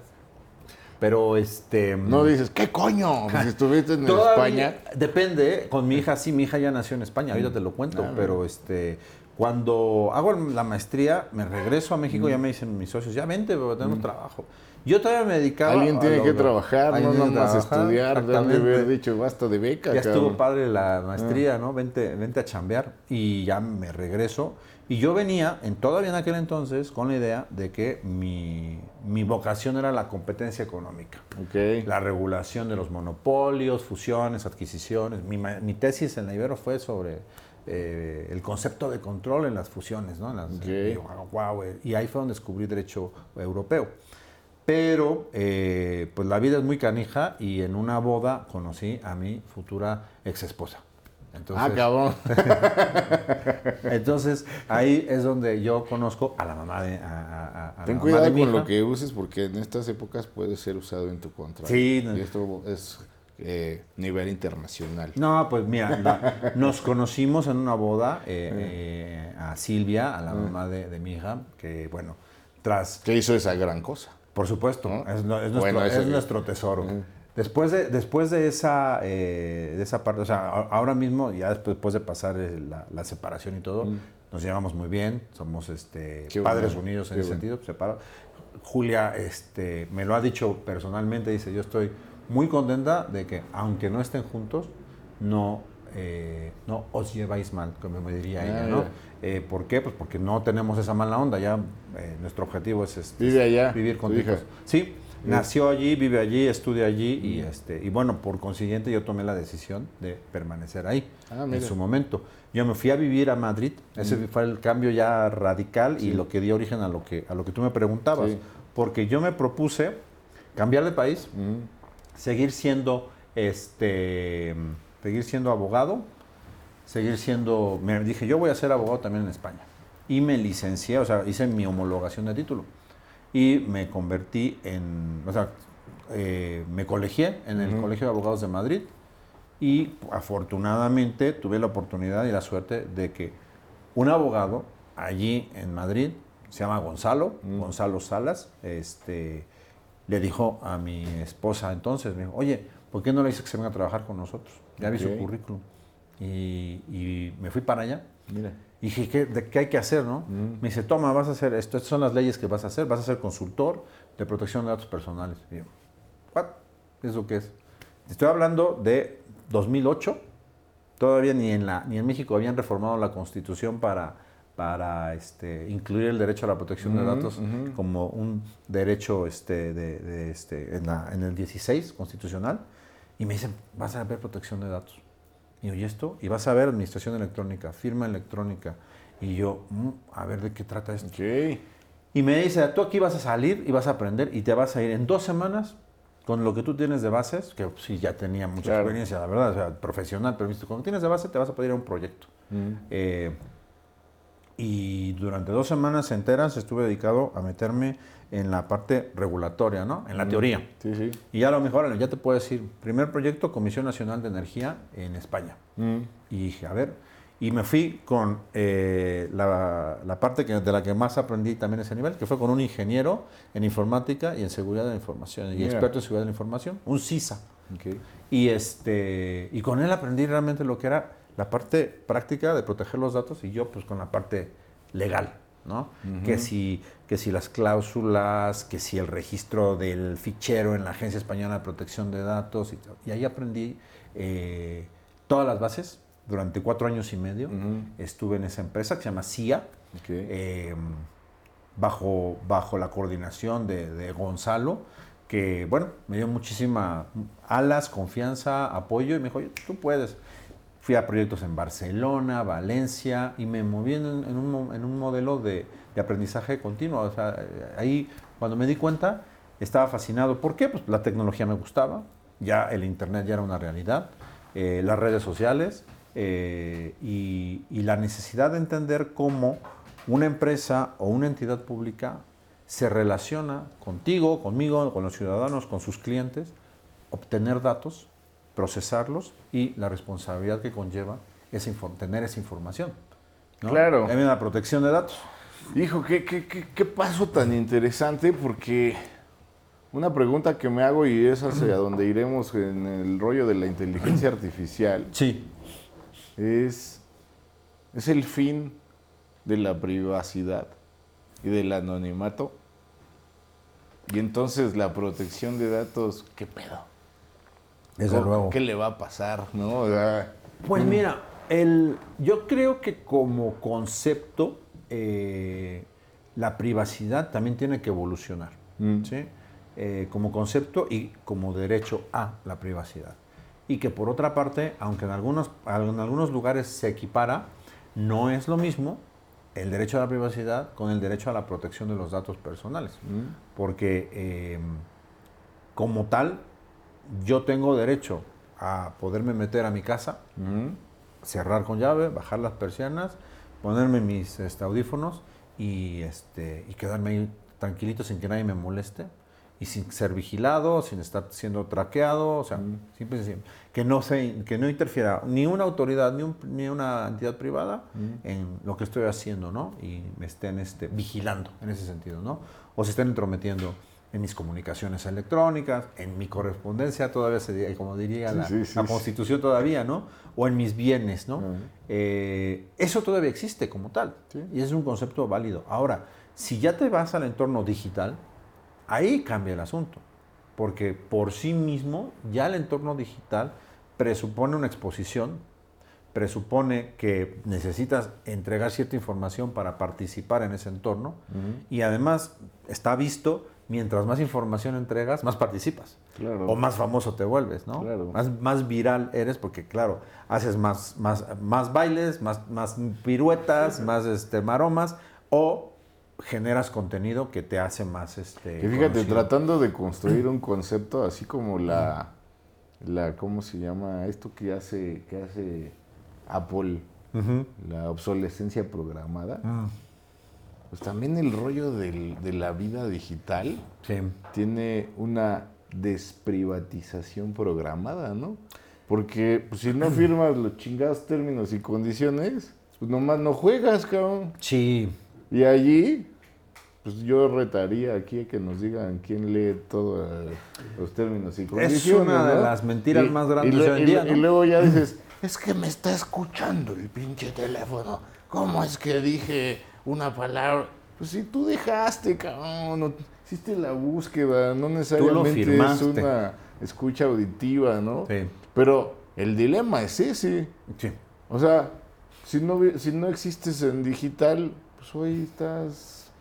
Speaker 1: Pero este...
Speaker 2: No dices, ¿qué coño? Si estuviste en
Speaker 1: Todavía-
Speaker 2: España.
Speaker 1: Depende, ¿eh? con mi hija, sí, mi hija ya nació en España, ahorita te lo cuento,
Speaker 2: Ah,
Speaker 1: pero este, cuando hago la maestría, me regreso a México, ya me dicen mis socios, ya vente, pero tenemos trabajo. Yo todavía me dedicaba...
Speaker 2: Alguien
Speaker 1: a
Speaker 2: tiene
Speaker 1: lo-
Speaker 2: que trabajar, no nomás
Speaker 1: trabajar,
Speaker 2: estudiar. De haber
Speaker 1: exactamente.
Speaker 2: dicho, basta de beca,
Speaker 1: Ya
Speaker 2: cabrón.
Speaker 1: estuvo padre la maestría, ¿no? Vente, vente a chambear. Y ya me regreso. Y yo venía, en, todavía en aquel entonces, con la idea de que mi, mi vocación era la competencia económica. La regulación de los monopolios, fusiones, adquisiciones. Mi, mi tesis en la Ibero fue sobre eh, el concepto de control en las fusiones, ¿no? En las-
Speaker 2: Ok.
Speaker 1: y, wow, wow, eh, y ahí fue donde descubrí derecho europeo. Pero, eh, pues la vida es muy canija y en una boda conocí a mi futura ex esposa. Entonces,
Speaker 2: ah, cabrón.
Speaker 1: entonces ahí es donde yo conozco a la mamá de a, a-
Speaker 2: Ten
Speaker 1: la mamá
Speaker 2: cuidado
Speaker 1: de mi
Speaker 2: con
Speaker 1: hija.
Speaker 2: lo que uses porque en estas épocas puede ser usado en tu contra.
Speaker 1: Sí, no.
Speaker 2: Y esto es eh, nivel internacional.
Speaker 1: No, pues mira, la- nos conocimos en una boda eh, eh, a Silvia, a la mamá de, de mi hija, que bueno, tras,
Speaker 2: ¿Qué hizo esa gran cosa?
Speaker 1: por supuesto,
Speaker 2: ¿No?
Speaker 1: es, no- es nuestro,
Speaker 2: Bueno,
Speaker 1: es
Speaker 2: que-
Speaker 1: nuestro tesoro. Después de, después de esa, eh, de esa parte, o sea, ahora mismo, ya después, después de pasar la, la separación y todo, nos llevamos muy bien, somos este,
Speaker 2: Qué
Speaker 1: padres
Speaker 2: bueno,
Speaker 1: unidos en
Speaker 2: qué
Speaker 1: ese
Speaker 2: bueno.
Speaker 1: sentido, separados. Julia este, me lo ha dicho personalmente, dice, yo estoy muy contenta de que, aunque no estén juntos, no, eh, no os lleváis mal, como me diría
Speaker 2: Ah,
Speaker 1: ella, ¿no?
Speaker 2: mira.
Speaker 1: Eh, ¿Por qué? Pues porque no tenemos esa mala onda, ya nuestro objetivo es este,
Speaker 2: Vive allá,
Speaker 1: vivir con hijos. Sí, nació allí, vive allí, estudia allí y este y bueno, por consiguiente yo tomé la decisión de permanecer ahí
Speaker 2: Ah,
Speaker 1: en su momento. Yo me fui a vivir a Madrid, ese fue el cambio ya radical y lo que dio origen a lo que a lo que tú me preguntabas,
Speaker 2: Sí.
Speaker 1: porque yo me propuse cambiar de país,
Speaker 2: Mm.
Speaker 1: seguir siendo este seguir siendo abogado, seguir siendo me dije, yo voy a ser abogado también en España. y me licencié, o sea, hice mi homologación de título y me convertí en, o sea, eh, me colegié en el Colegio de Abogados de Madrid y afortunadamente tuve la oportunidad y la suerte de que un abogado allí en Madrid, se llama Gonzalo, Gonzalo Salas, este, le dijo a mi esposa entonces, me dijo, oye, ¿por qué no le dices que se venga a trabajar con nosotros? Ya vi su currículum. Y, me fui para allá. Mira. Y dije, ¿qué, de, ¿qué hay que hacer? no? Me dice, toma, vas a hacer esto, estas son las leyes que vas a hacer, vas a ser consultor de protección de datos personales. Y yo, ¿what? ¿Eso qué es? Estoy hablando de 2008, todavía ni en, la, ni en México habían reformado la constitución para, para este, incluir el derecho a la protección de datos como un derecho este, de, este, en, en, el 16 constitucional. Y me dicen, vas a ver protección de datos. Y ¿y esto? Y vas a ver administración electrónica, firma electrónica. Y yo, mm, a ver de qué trata esto. Y me dice, tú aquí vas a salir y vas a aprender y te vas a ir en dos semanas con lo que tú tienes de bases, que sí ya tenía mucha experiencia, la verdad, o sea, profesional, pero cuando tienes de base te vas a pedir a un proyecto. Mm. Eh, y durante dos semanas enteras estuve dedicado a meterme en la parte regulatoria, ¿no? En la teoría.
Speaker 2: Sí, sí.
Speaker 1: Y ya a lo mejor, ya te puedo decir, primer proyecto, Comisión Nacional de Energía en España. Mm. Y dije, a ver, y me fui con eh, la, parte que, de la que más aprendí también ese nivel, que fue con un ingeniero en informática y en seguridad de la información, y experto en seguridad de la información, un CISA. Y, este, y con él aprendí realmente lo que era la parte práctica de proteger los datos y yo pues con la parte legal, ¿no? que, si, que si las cláusulas, que si el registro del fichero en la Agencia Española de Protección de Datos, y, y ahí aprendí eh, todas las bases durante cuatro años y medio estuve en esa empresa que se llama CIA, em, bajo, bajo la coordinación de, Gonzalo, que bueno, me dio muchísima alas, confianza, apoyo y me dijo, tú puedes. Fui a proyectos en Barcelona, Valencia y me moví en, un, modelo de, aprendizaje continuo. O sea, ahí cuando me di cuenta estaba fascinado. ¿Por qué? Pues la tecnología me gustaba, ya el Internet ya era una realidad, eh, las redes sociales, eh, y, la necesidad de entender cómo una empresa o una entidad pública se relaciona contigo, conmigo, con los ciudadanos, con sus clientes, obtener datos, procesarlos y la responsabilidad que conlleva es tener esa información.
Speaker 2: Claro.
Speaker 1: Hay una protección de datos.
Speaker 2: Hijo, ¿qué, qué, qué, qué paso tan interesante porque una pregunta que me hago y es hacia donde iremos en el rollo de la inteligencia artificial.
Speaker 1: Sí
Speaker 2: es, es el fin de la privacidad y del anonimato. Y entonces la protección de datos, ¿qué pedo?
Speaker 1: Desde luego.
Speaker 2: ¿Qué le va a pasar? ¿no?
Speaker 1: pues mm. mira, el, yo creo que como concepto, eh, la privacidad también tiene que evolucionar. Mm. ¿sí? Eh, como concepto y como derecho a la privacidad y que por otra parte, aunque en algunos, en algunos lugares se equipara, no es lo mismo el derecho a la privacidad con el derecho a la protección de los datos personales. Mm. Porque eh, como tal, yo tengo derecho a poderme meter a mi casa, mm. cerrar con llave, bajar las persianas, ponerme mis este, audífonos y, este, y quedarme ahí tranquilito sin que nadie me moleste y sin ser vigilado, sin estar siendo traqueado, o sea, simple que no se, que no interfiera ni una autoridad ni, ni una entidad privada en lo que estoy haciendo, ¿no? Y me estén este, vigilando en ese sentido, ¿no? O se estén entrometiendo en mis comunicaciones electrónicas, en mi correspondencia, todavía se como diría la, Constitución todavía, ¿no? O en mis bienes, ¿no? Eh, eso todavía existe como tal y es un concepto válido. Ahora, si ya te vas al entorno digital, Ahí cambia el asunto, porque por sí mismo ya el entorno digital presupone una exposición, presupone que necesitas entregar cierta información para participar en ese entorno y además está visto, mientras más información entregas, más participas. O más famoso te vuelves, ¿no? Más, más, viral eres porque, claro, haces más, más, más bailes, más, más piruetas, más este, maromas o generas contenido que te hace más este
Speaker 2: que fíjate tratando de construir un concepto así como la la cómo se llama esto que hace que hace Apple la obsolescencia programada pues también el rollo del- de la vida digital tiene una desprivatización programada, ¿no? Porque pues, si no firmas los chingados términos y condiciones, pues nomás no juegas, cabrón.
Speaker 1: Sí.
Speaker 2: Y allí, pues yo retaría aquí a que nos digan quién lee todos los términos y condiciones.
Speaker 1: una de
Speaker 2: ¿no?
Speaker 1: las mentiras más grandes
Speaker 2: y,
Speaker 1: hoy en día,
Speaker 2: y
Speaker 1: ¿no?
Speaker 2: luego ya dices, es que me está escuchando el pinche teléfono. ¿Cómo es que dije una palabra? Pues si tú dejaste, cabrón, no- hiciste la búsqueda, no necesariamente es una escucha auditiva, ¿no?
Speaker 1: Sí.
Speaker 2: Pero el dilema es ese.
Speaker 1: Sí.
Speaker 2: O sea, si no, si no existes en digital, pues hoy estás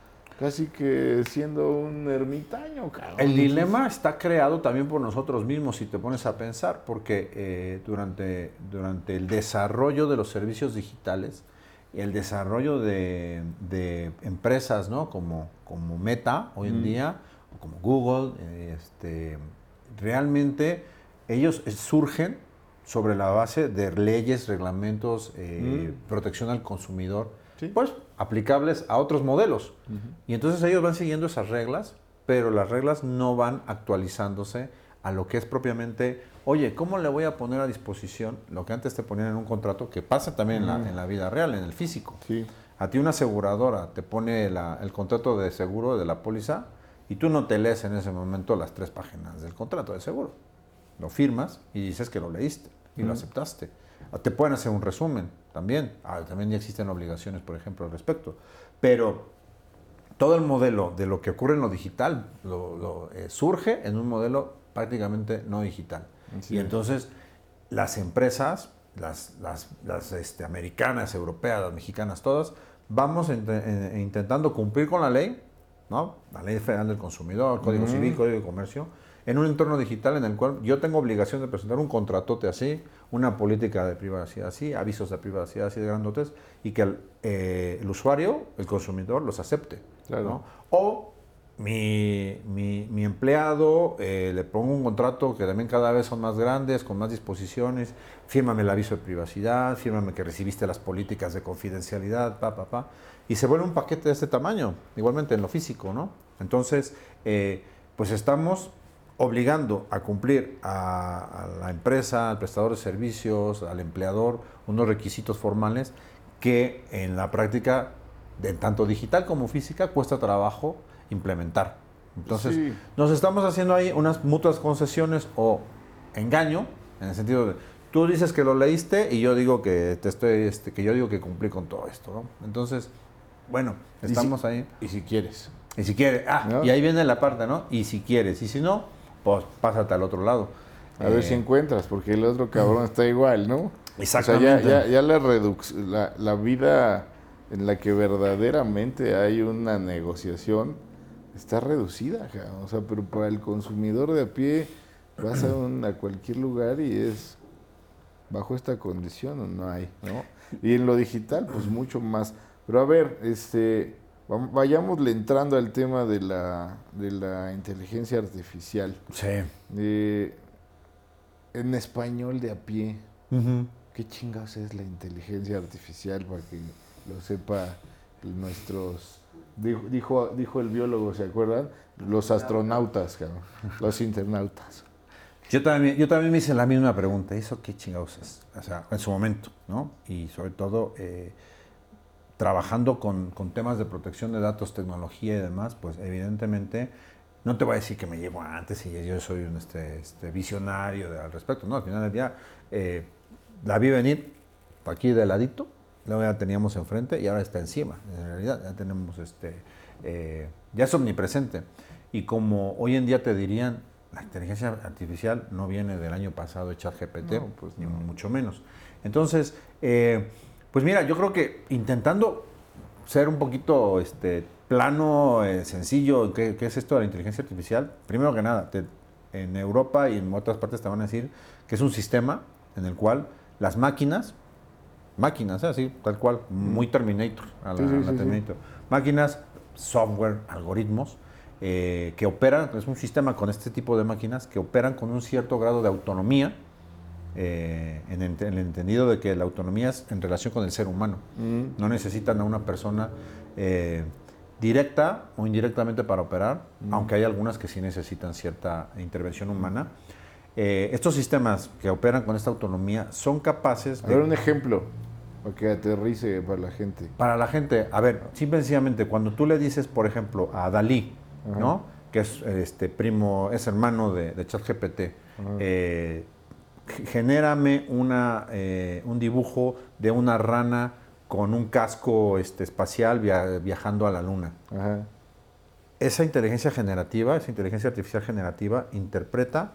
Speaker 2: casi que siendo un ermitaño, cabrón.
Speaker 1: El dilema está creado también por nosotros mismos, si te pones a pensar, porque eh, durante, durante el desarrollo de los servicios digitales, el desarrollo de, de empresas ¿no? como, como Meta hoy en
Speaker 2: Mm.
Speaker 1: día, o como Google, este, realmente ellos surgen sobre la base de leyes, reglamentos, eh,
Speaker 2: Mm.
Speaker 1: protección al consumidor,
Speaker 2: Sí.
Speaker 1: pues aplicables a otros modelos. Y entonces ellos van siguiendo esas reglas, pero las reglas no van actualizándose a lo que es propiamente, oye, ¿cómo le voy a poner a disposición lo que antes te ponían en un contrato, que pasa también en, la, en la vida real, en el físico?
Speaker 2: Sí.
Speaker 1: A ti una aseguradora te pone la- el contrato de seguro de la póliza y tú no te lees en ese momento las tres páginas del contrato de seguro. Lo firmas y dices que lo leíste y lo aceptaste. O Te pueden hacer un resumen también. Ah, también ya existen obligaciones, por ejemplo, al respecto. Pero todo el modelo de lo que ocurre en lo digital lo- lo, eh, surge en un modelo prácticamente no digital. Y
Speaker 2: es.
Speaker 1: entonces las empresas, las, las, las, este, americanas, europeas, las mexicanas, todas, vamos int- eh, intentando cumplir con la ley, ¿no? la ley federal del consumidor, Código
Speaker 2: Ujú.
Speaker 1: Civil, Código de Comercio, en un entorno digital en el cual yo tengo obligación de presentar un contratote así, una política de privacidad así, avisos de privacidad así de grandotes, y que el, eh, el usuario, el consumidor, los acepte.
Speaker 2: Claro.
Speaker 1: ¿no? O mi, mi- empleado, eh, le pongo un contrato que también cada vez son más grandes, con más disposiciones, fírmame el aviso de privacidad, fírmame que recibiste las políticas de confidencialidad, pa, pa, pa, y se vuelve un paquete de este tamaño, igualmente en lo físico, ¿no? Entonces, eh, pues estamos obligando a cumplir a, a la empresa, al prestador de servicios, al empleador, unos requisitos formales que en la práctica, de tanto digital como física, cuesta trabajo implementar. Entonces,
Speaker 2: Sí.
Speaker 1: nos estamos haciendo ahí unas mutuas concesiones o engaño, en el sentido de, tú dices que lo leíste y yo digo que te estoy, este, que yo digo que cumplí con todo esto, ¿no? Entonces, bueno,
Speaker 2: Y si-
Speaker 1: estamos ahí.
Speaker 2: Y si quieres.
Speaker 1: Y si quieres, ah,
Speaker 2: ¿No?
Speaker 1: y ahí viene la parte, ¿no? Y si quieres, y si no, pues pásate al otro lado.
Speaker 2: A ver
Speaker 1: Eh,
Speaker 2: si encuentras, porque el otro cabrón está igual, ¿no?
Speaker 1: Exactamente.
Speaker 2: O sea, ya, ya, ya la, la, la vida en la que verdaderamente hay una negociación está reducida, o sea, pero para el consumidor de a pie vas a, un- a cualquier lugar y es bajo esta condición o no hay, ¿no? Y en lo digital, pues mucho más. Pero a ver, este, vayámosle entrando al tema de la, de la inteligencia artificial.
Speaker 1: Sí.
Speaker 2: Eh, en español de a pie. ¿qué chingados es la inteligencia artificial para que lo sepa nuestros dijo, dijo dijo el biólogo, ¿se acuerdan? Los astronautas, cabrón, los internautas.
Speaker 1: Yo también, yo también me hice la misma pregunta, ¿eso qué chingados es? O sea, en su momento, ¿no? Y sobre todo, eh, trabajando con, con temas de protección de datos, tecnología y demás, pues evidentemente, no te voy a decir que me llevo antes y yo soy un este, este, visionario al respecto, ¿no? Al final del día, eh, la vi venir aquí de ladito, luego ya teníamos enfrente y ahora está encima, en realidad, ya tenemos este, eh, ya es omnipresente. Y como hoy en día te dirían, la inteligencia artificial no viene del año pasado de ChatGPT,
Speaker 2: No, pues
Speaker 1: ni
Speaker 2: no.
Speaker 1: mucho menos. Entonces, eh, pues mira, yo creo que intentando ser un poquito este, plano, eh, sencillo, ¿qué, qué es esto de la inteligencia artificial? Primero que nada, te- en Europa y en otras partes te van a decir que es un sistema en el cual las máquinas, máquinas, ¿eh? así, tal cual, muy Terminator, a la,
Speaker 2: Sí, sí,
Speaker 1: a la
Speaker 2: sí, sí.
Speaker 1: Terminator. Máquinas, software, algoritmos, eh, que operan, es un sistema con este tipo de máquinas que operan con un cierto grado de autonomía, eh, en, el entendido de que la autonomía es en relación con el ser humano.
Speaker 2: Mm,
Speaker 1: No necesitan a una persona eh, directa o indirectamente para operar, aunque hay algunas que sí necesitan cierta intervención humana. Eh, estos sistemas que operan con esta autonomía son capaces
Speaker 2: de... A ver un ejemplo, para que aterrice para la gente.
Speaker 1: Para la gente, a ver, simple sencillamente, cuando tú le dices, por ejemplo, a Dalí, ¿no? Que es este primo, es hermano de, de ChatGPT, eh, genérame una, eh, un dibujo de una rana con un casco este, espacial viajando a la luna. Esa inteligencia generativa, esa inteligencia artificial generativa, interpreta,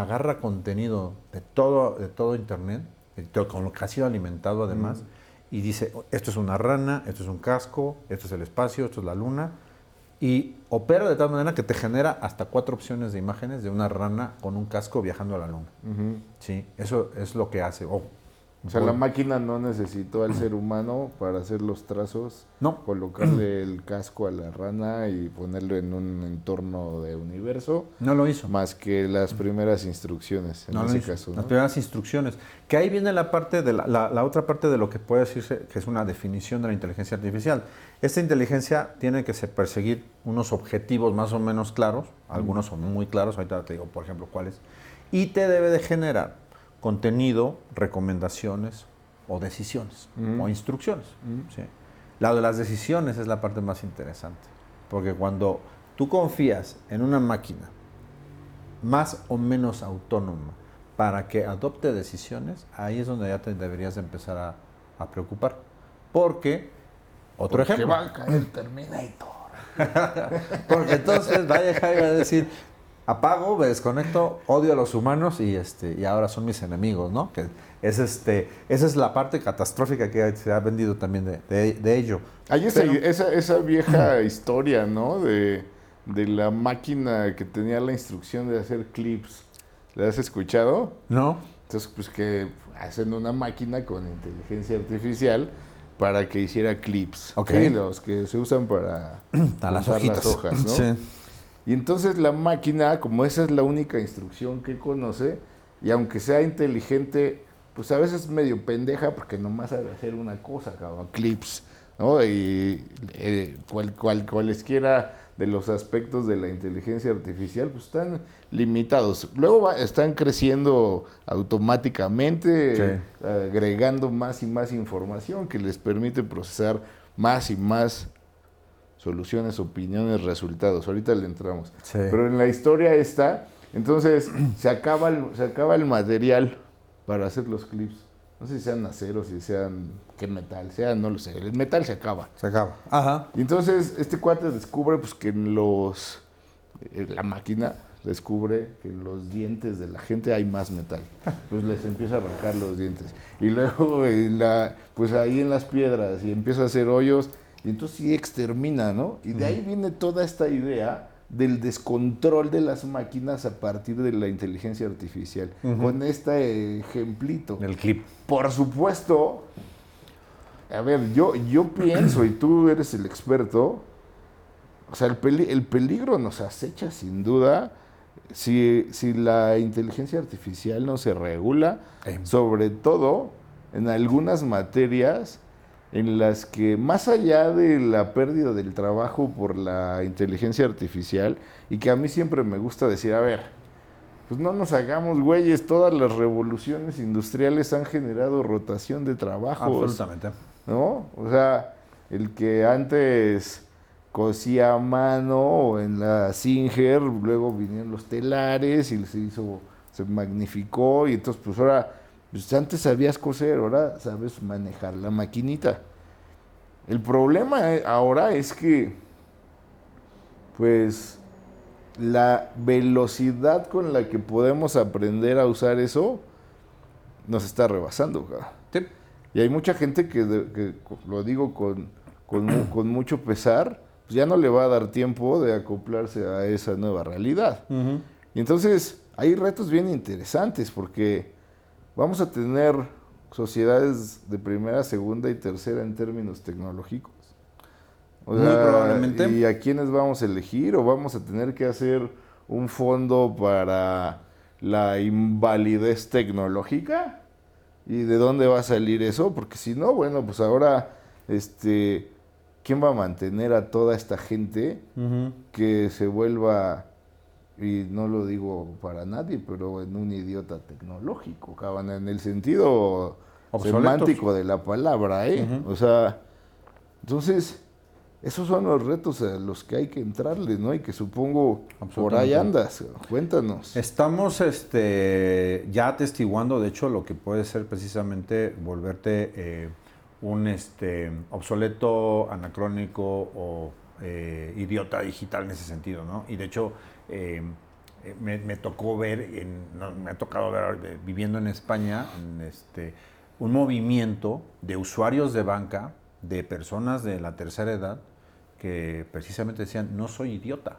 Speaker 1: agarra contenido de todo, de todo Internet, con lo que ha sido alimentado además, y dice, esto es una rana, esto es un casco, esto es el espacio, esto es la luna, y opera de tal manera que te genera hasta cuatro opciones de imágenes de una rana con un casco viajando a la luna. Sí, eso es lo que hace.
Speaker 2: O sea, la máquina no necesitó al ser humano para hacer los trazos, no. colocarle el casco a la rana y ponerlo en un entorno de universo.
Speaker 1: No lo hizo.
Speaker 2: Más que las primeras instrucciones, en ese caso.
Speaker 1: Las primeras instrucciones. Que ahí viene la parte de la, la, otra parte de lo que puede decirse que es una definición de la inteligencia artificial. Esta inteligencia tiene que perseguir unos objetivos más o menos claros, algunos son muy claros, ahorita te digo, por ejemplo, cuáles, y te debe de generar contenido, recomendaciones o decisiones o instrucciones. La de las decisiones es la parte más interesante, porque cuando tú confías en una máquina más o menos autónoma para que adopte decisiones, ahí es donde ya te deberías empezar a, preocupar. Porque, otro
Speaker 2: porque
Speaker 1: ejemplo.
Speaker 2: va a caer Terminator.
Speaker 1: porque entonces va a decir, apago, me desconecto, odio a los humanos y este y ahora son mis enemigos, ¿no? Que es este, esa es la parte catastrófica que se ha vendido también de, ello.
Speaker 2: Hay esa, esa, vieja historia, ¿no? De, de, la máquina que tenía la instrucción de hacer clips. ¿La has escuchado?
Speaker 1: No.
Speaker 2: Entonces, pues que hacen una máquina con inteligencia artificial para que hiciera clips.
Speaker 1: Ok.
Speaker 2: Los que se usan para,
Speaker 1: las, las hojas, ¿no? Sí.
Speaker 2: Y entonces la máquina, como esa es la única instrucción que conoce, y aunque sea inteligente, pues a veces es medio pendeja porque nomás sabe hacer una cosa, cabrón, clips, ¿no? Y eh, cual, cual, cualesquiera de los aspectos de la inteligencia artificial, pues están limitados. Luego están creciendo automáticamente, agregando más y más información que les permite procesar más y más soluciones, opiniones, resultados. Ahorita le entramos. Pero en la historia está, entonces se acaba, el, se acaba el material para hacer los clips. No sé si sean acero, si sean qué metal, sea, no lo sé. El metal se acaba.
Speaker 1: Se acaba. Ajá.
Speaker 2: Y entonces este cuate descubre pues que en los eh, la máquina descubre que en los dientes de la gente hay más metal. Pues les empieza a arrancar los dientes. Y luego en la, pues ahí en las piedras y empieza a hacer hoyos y entonces sí extermina, ¿no? Y de ahí viene toda esta idea del descontrol de las máquinas a partir de la inteligencia artificial. Con este ejemplito.
Speaker 1: El clip.
Speaker 2: Por supuesto, a ver, yo, yo pienso, y tú eres el experto, o sea, el, el peligro nos acecha sin duda si, si, la inteligencia artificial no se regula, sobre todo en algunas materias en las que más allá de la pérdida del trabajo por la inteligencia artificial, y que a mí siempre me gusta decir, a ver, pues no nos hagamos güeyes, todas las revoluciones industriales han generado rotación de trabajo.
Speaker 1: Absolutamente.
Speaker 2: ¿No? O sea, el que antes cosía a mano en la Singer, luego vinieron los telares y se hizo, se magnificó y entonces pues ahora pues antes sabías coser, ahora sabes manejar la maquinita. El problema eh, ahora es que, pues, la velocidad con la que podemos aprender a usar eso nos está rebasando. Y hay mucha gente que, lo digo con, con, mucho pesar, pues ya no le va a dar tiempo de acoplarse a esa nueva realidad. Y entonces hay retos bien interesantes porque vamos a tener sociedades de primera, segunda y tercera en términos tecnológicos. Muy probablemente. ¿Y a quiénes vamos a elegir? ¿O vamos a tener que hacer un fondo para la invalidez tecnológica? ¿Y de dónde va a salir eso? Porque si no, bueno, pues ahora este, ¿quién va a mantener a toda esta gente que se vuelva, y no lo digo para nadie, pero en un idiota tecnológico, cabrón, en el sentido
Speaker 1: Obsoletos.
Speaker 2: semántico de la palabra, ¿eh? O sea, entonces, esos son los retos a los que hay que entrarle, ¿no? Y que supongo por ahí andas. Cuéntanos.
Speaker 1: Estamos este, ya atestiguando, de hecho, lo que puede ser precisamente volverte eh, un este, obsoleto, anacrónico o eh, idiota digital en ese sentido, ¿no? Y de hecho, eh, eh, me, me tocó ver, en- no, me ha tocado ver eh, viviendo en España, en este, un movimiento de usuarios de banca, de personas de la tercera edad, que precisamente decían, no soy idiota.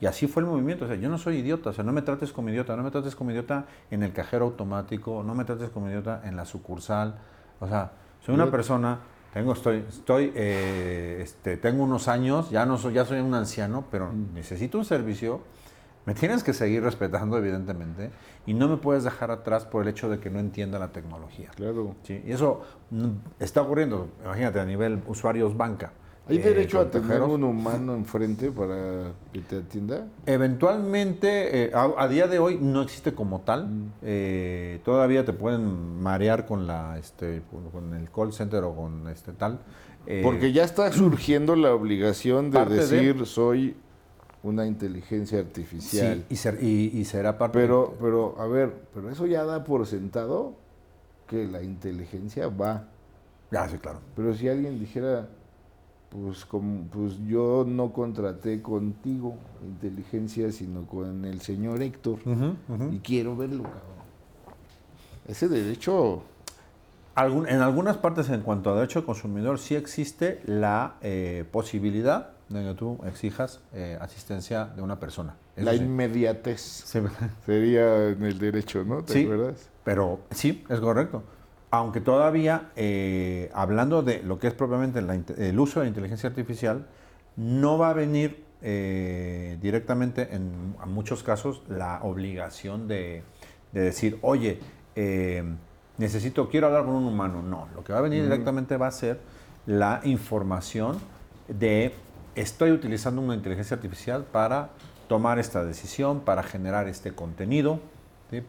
Speaker 1: Y así fue el movimiento. O sea, yo no soy idiota. O sea, no me trates como idiota. No me trates como idiota en el cajero automático. No me trates como idiota en la sucursal. O sea, soy una persona. Tengo, estoy, estoy, eh, este, tengo unos años. Ya no soy, ya soy un anciano, pero necesito un servicio. Me tienes que seguir respetando, evidentemente, y no me puedes dejar atrás por el hecho de que no entienda la tecnología.
Speaker 2: Claro.
Speaker 1: ¿sí? Y eso mm, está ocurriendo, imagínate, a nivel usuarios banca.
Speaker 2: ¿Hay
Speaker 1: eh,
Speaker 2: derecho a tener un humano enfrente para que te atienda?
Speaker 1: Eventualmente, eh, a, a día de hoy no existe como tal. Eh, todavía te pueden marear con la, este, con, el call center o con este tal. Eh,
Speaker 2: Porque ya está surgiendo la obligación de- decir soy una inteligencia
Speaker 1: sí,
Speaker 2: artificial.
Speaker 1: y, ser- y- y será parte.
Speaker 2: Pero, pero, a ver, pero eso ya da por sentado que la inteligencia va.
Speaker 1: Ah, sí, claro.
Speaker 2: Pero si alguien dijera, pues, como, pues yo no contraté contigo inteligencia, sino con el señor Héctor. Y quiero verlo, cabrón. Ese derecho,
Speaker 1: Algún- en algunas partes, en cuanto a derecho de consumidor, sí existe la eh, posibilidad de que tú exijas eh, asistencia de una persona. Eso
Speaker 2: la
Speaker 1: sí.
Speaker 2: inmediatez
Speaker 1: Sí,
Speaker 2: sería en el derecho, ¿no? ¿Te
Speaker 1: Sí.
Speaker 2: acuerdas?
Speaker 1: Pero sí, es correcto. Aunque todavía, eh, hablando de lo que es propiamente la el uso de la inteligencia artificial, no va a venir eh, directamente en muchos casos la obligación de, de decir, oye, necesito, quiero hablar con un humano. No, lo que va a venir directamente va a ser la información de estoy utilizando una inteligencia artificial para tomar esta decisión, para generar este contenido,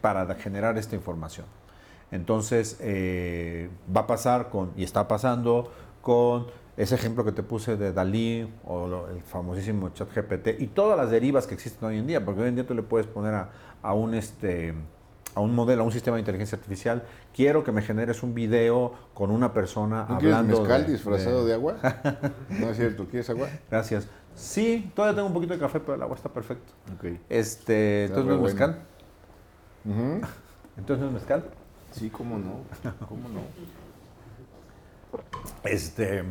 Speaker 1: para generar esta información. Entonces, eh, va a pasar con, y está pasando con ese ejemplo que te puse de Dalí o el famosísimo ChatGPT y todas las derivas que existen hoy en día, porque hoy en día tú le puedes poner a, a un este a un modelo, a un sistema de inteligencia artificial, quiero que me generes un video con una persona
Speaker 2: ¿No quieres
Speaker 1: hablando
Speaker 2: mezcal
Speaker 1: de-
Speaker 2: disfrazado de, agua? no es cierto, ¿quieres agua?
Speaker 1: Gracias. Sí, todavía tengo un poquito de café, pero el agua está perfecto.
Speaker 2: Ok.
Speaker 1: Este,
Speaker 2: Está
Speaker 1: entonces no es mezcal.
Speaker 2: Ujú.
Speaker 1: Entonces no es mezcal.
Speaker 2: Sí, cómo no, cómo no.
Speaker 1: Este,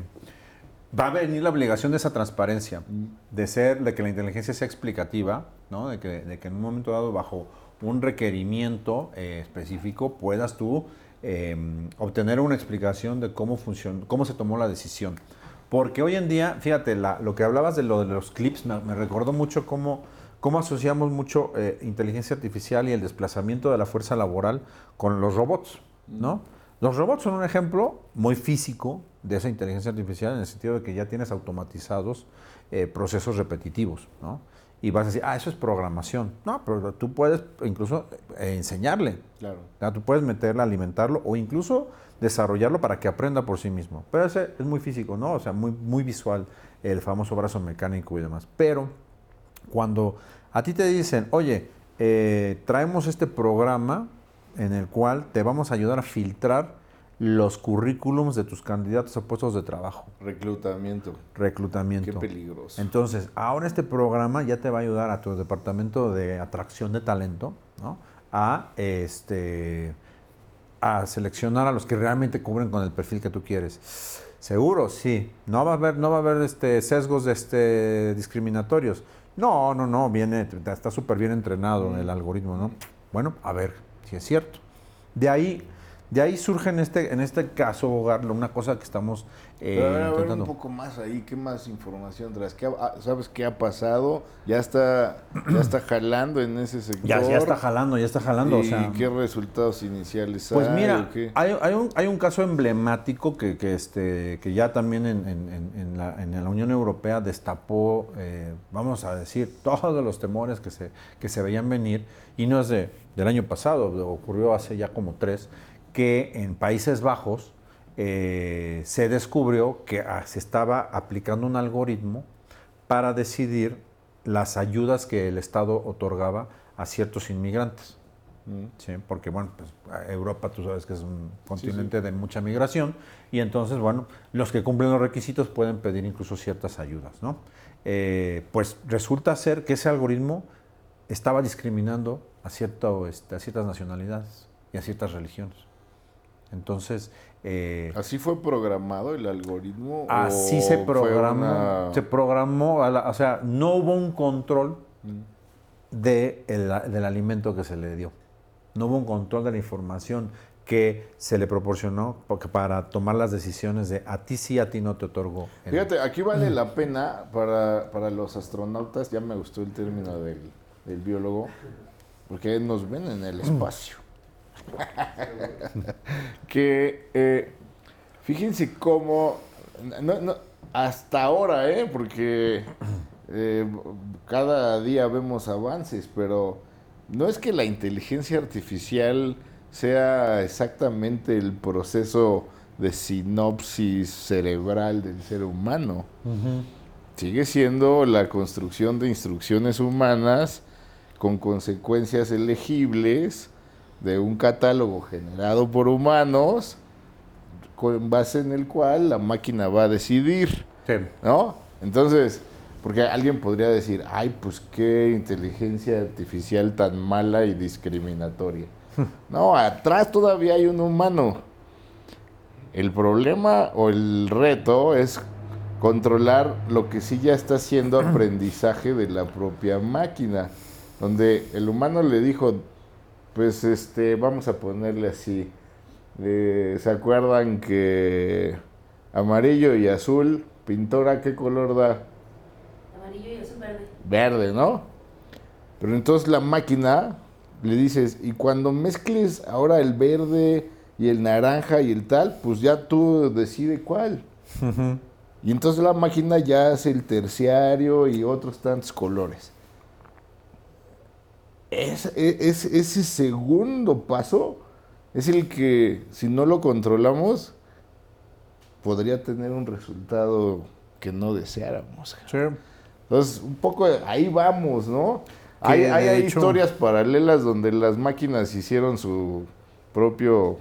Speaker 1: va a venir la obligación de esa transparencia, de ser, de que la inteligencia sea explicativa, ¿no? de, que, de que en un momento dado, bajo un requerimiento eh, específico, puedas tú eh, obtener una explicación de cómo funcionó, cómo se tomó la decisión. Porque hoy en día, fíjate, la- lo que hablabas de lo de los clips me, me recordó mucho cómo, cómo asociamos mucho eh, inteligencia artificial y el desplazamiento de la fuerza laboral con los robots, ¿no? Los robots son un ejemplo muy físico de esa inteligencia artificial en el sentido de que ya tienes automatizados eh, procesos repetitivos, ¿no? Y vas a decir, ah, eso es programación. No, pero tú puedes incluso eh, enseñarle,
Speaker 2: Claro.
Speaker 1: tú puedes meterle, alimentarlo o incluso desarrollarlo para que aprenda por sí mismo. Pero ese es muy físico, ¿no? O sea, muy, muy visual, el famoso brazo mecánico y demás. Pero cuando a ti te dicen, oye, eh, traemos este programa en el cual te vamos a ayudar a filtrar los currículums de tus candidatos a puestos de trabajo,
Speaker 2: Reclutamiento.
Speaker 1: reclutamiento.
Speaker 2: Qué peligroso.
Speaker 1: Entonces, ahora este programa ya te va a ayudar a tu departamento de atracción de talento, ¿no? A este a seleccionar a los que realmente cubren con el perfil que tú quieres. Seguro, sí. No va a haber, no va a haber este sesgos este, discriminatorios. No, no, no, viene, está súper bien entrenado el algoritmo, ¿no? Bueno, a ver si es cierto. De ahí, De ahí surge en este, en este caso, Hogar, una cosa que estamos eh,
Speaker 2: Pero a ver, a ver,
Speaker 1: intentando.
Speaker 2: un poco más ahí, ¿qué más información traes? ¿Qué ha- ah, ¿Sabes qué ha pasado? ¿Ya está, ya está jalando en ese sector?
Speaker 1: Ya, ya está jalando, ya está jalando.
Speaker 2: ¿Y
Speaker 1: o sea,
Speaker 2: qué resultados iniciales
Speaker 1: Pues
Speaker 2: hay
Speaker 1: mira,
Speaker 2: o qué?
Speaker 1: hay, hay un, hay un caso emblemático que, que, este, que ya también en, en- en- en la, en la Unión Europea destapó, eh, vamos a decir, todos los temores que se, que se veían venir, y no es de, del año pasado, ocurrió hace ya como tres, que en Países Bajos eh, se descubrió que ah, se estaba aplicando un algoritmo para decidir las ayudas que el Estado otorgaba a ciertos inmigrantes. Sí, porque bueno, pues Europa tú sabes que es un continente de mucha migración y entonces, bueno, los que cumplen los requisitos pueden pedir incluso ciertas ayudas, ¿no? Eh, pues resulta ser que ese algoritmo estaba discriminando a, cierto, este, a ciertas nacionalidades y a ciertas religiones. Entonces, eh,
Speaker 2: ¿Así fue programado el algoritmo?
Speaker 1: así se programó,
Speaker 2: una-
Speaker 1: se programó, a la- o sea, no hubo un control de el- del alimento que se le dio. No hubo un control de la información que se le proporcionó porque para tomar las decisiones de a ti sí, a ti no te otorgo. el-
Speaker 2: Fíjate, aquí vale la pena para, para los astronautas, ya me gustó el término del, del biólogo, porque nos ven en el espacio. que eh, fíjense cómo, no- no, hasta ahora, ¿eh? porque eh, cada día vemos avances, pero no es que la inteligencia artificial sea exactamente el proceso de sinopsis cerebral del ser humano. Sigue siendo la construcción de instrucciones humanas con consecuencias elegibles de un catálogo generado por humanos con base en el cual la máquina va a decidir.
Speaker 1: Sí.
Speaker 2: ¿No? Entonces, porque alguien podría decir, ay, pues qué inteligencia artificial tan mala y discriminatoria. No, atrás todavía hay un humano. El problema o el reto es controlar lo que sí ya está siendo aprendizaje de la propia máquina, donde el humano le dijo, pues este, vamos a ponerle así, eh, ¿se acuerdan que amarillo y azul, pintora, qué color da?
Speaker 3: Amarillo y azul verde.
Speaker 2: Verde, ¿no? Pero entonces la máquina le dices, y cuando mezcles ahora el verde y el naranja y el tal, pues ya tú decide cuál. Y entonces la máquina ya hace el terciario y otros tantos colores. Es- e- es- ese segundo paso es el que, si no lo controlamos, podría tener un resultado que no deseáramos.
Speaker 1: Sí.
Speaker 2: Entonces, un poco ahí vamos, ¿no? Hay, hay, historias paralelas donde las máquinas hicieron su propio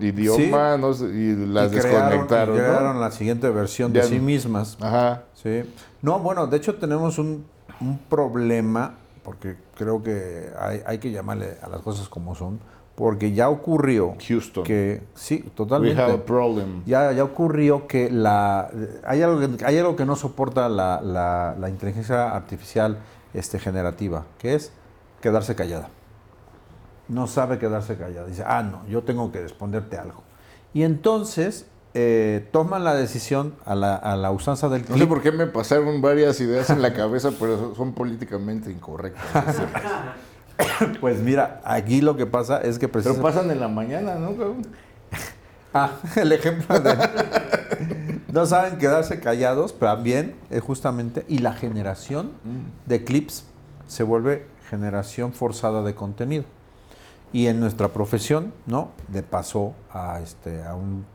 Speaker 2: idioma no sé, y las
Speaker 1: Y crearon-
Speaker 2: desconectaron.
Speaker 1: y
Speaker 2: ¿no?
Speaker 1: la siguiente versión de sí mismas.
Speaker 2: Ajá.
Speaker 1: Sí. No, bueno, de hecho tenemos un, un problema, porque creo que hay, hay que llamarle a las cosas como son, porque ya ocurrió
Speaker 2: Houston.
Speaker 1: que, sí,
Speaker 2: We
Speaker 1: totalmente.
Speaker 2: have a problem.
Speaker 1: Ya, ya ocurrió que la hay algo que, hay algo que no soporta la, la- la inteligencia artificial este, generativa, que es quedarse callada. No sabe quedarse callada. Dice, ah, no, yo tengo que responderte algo. Y entonces eh, toman la decisión a la, a la usanza del
Speaker 2: No sé
Speaker 1: clip.
Speaker 2: por qué me pasaron varias ideas en la cabeza, pero son políticamente incorrectas.
Speaker 1: Pues mira, aquí lo que pasa es que
Speaker 2: pero pasan en la mañana, ¿no?
Speaker 1: Ah, el ejemplo de... no saben quedarse callados, pero también, eh, justamente, y la generación de clips se vuelve generación forzada de contenido. Y en nuestra profesión, ¿no? Le pasó a, este, a, un,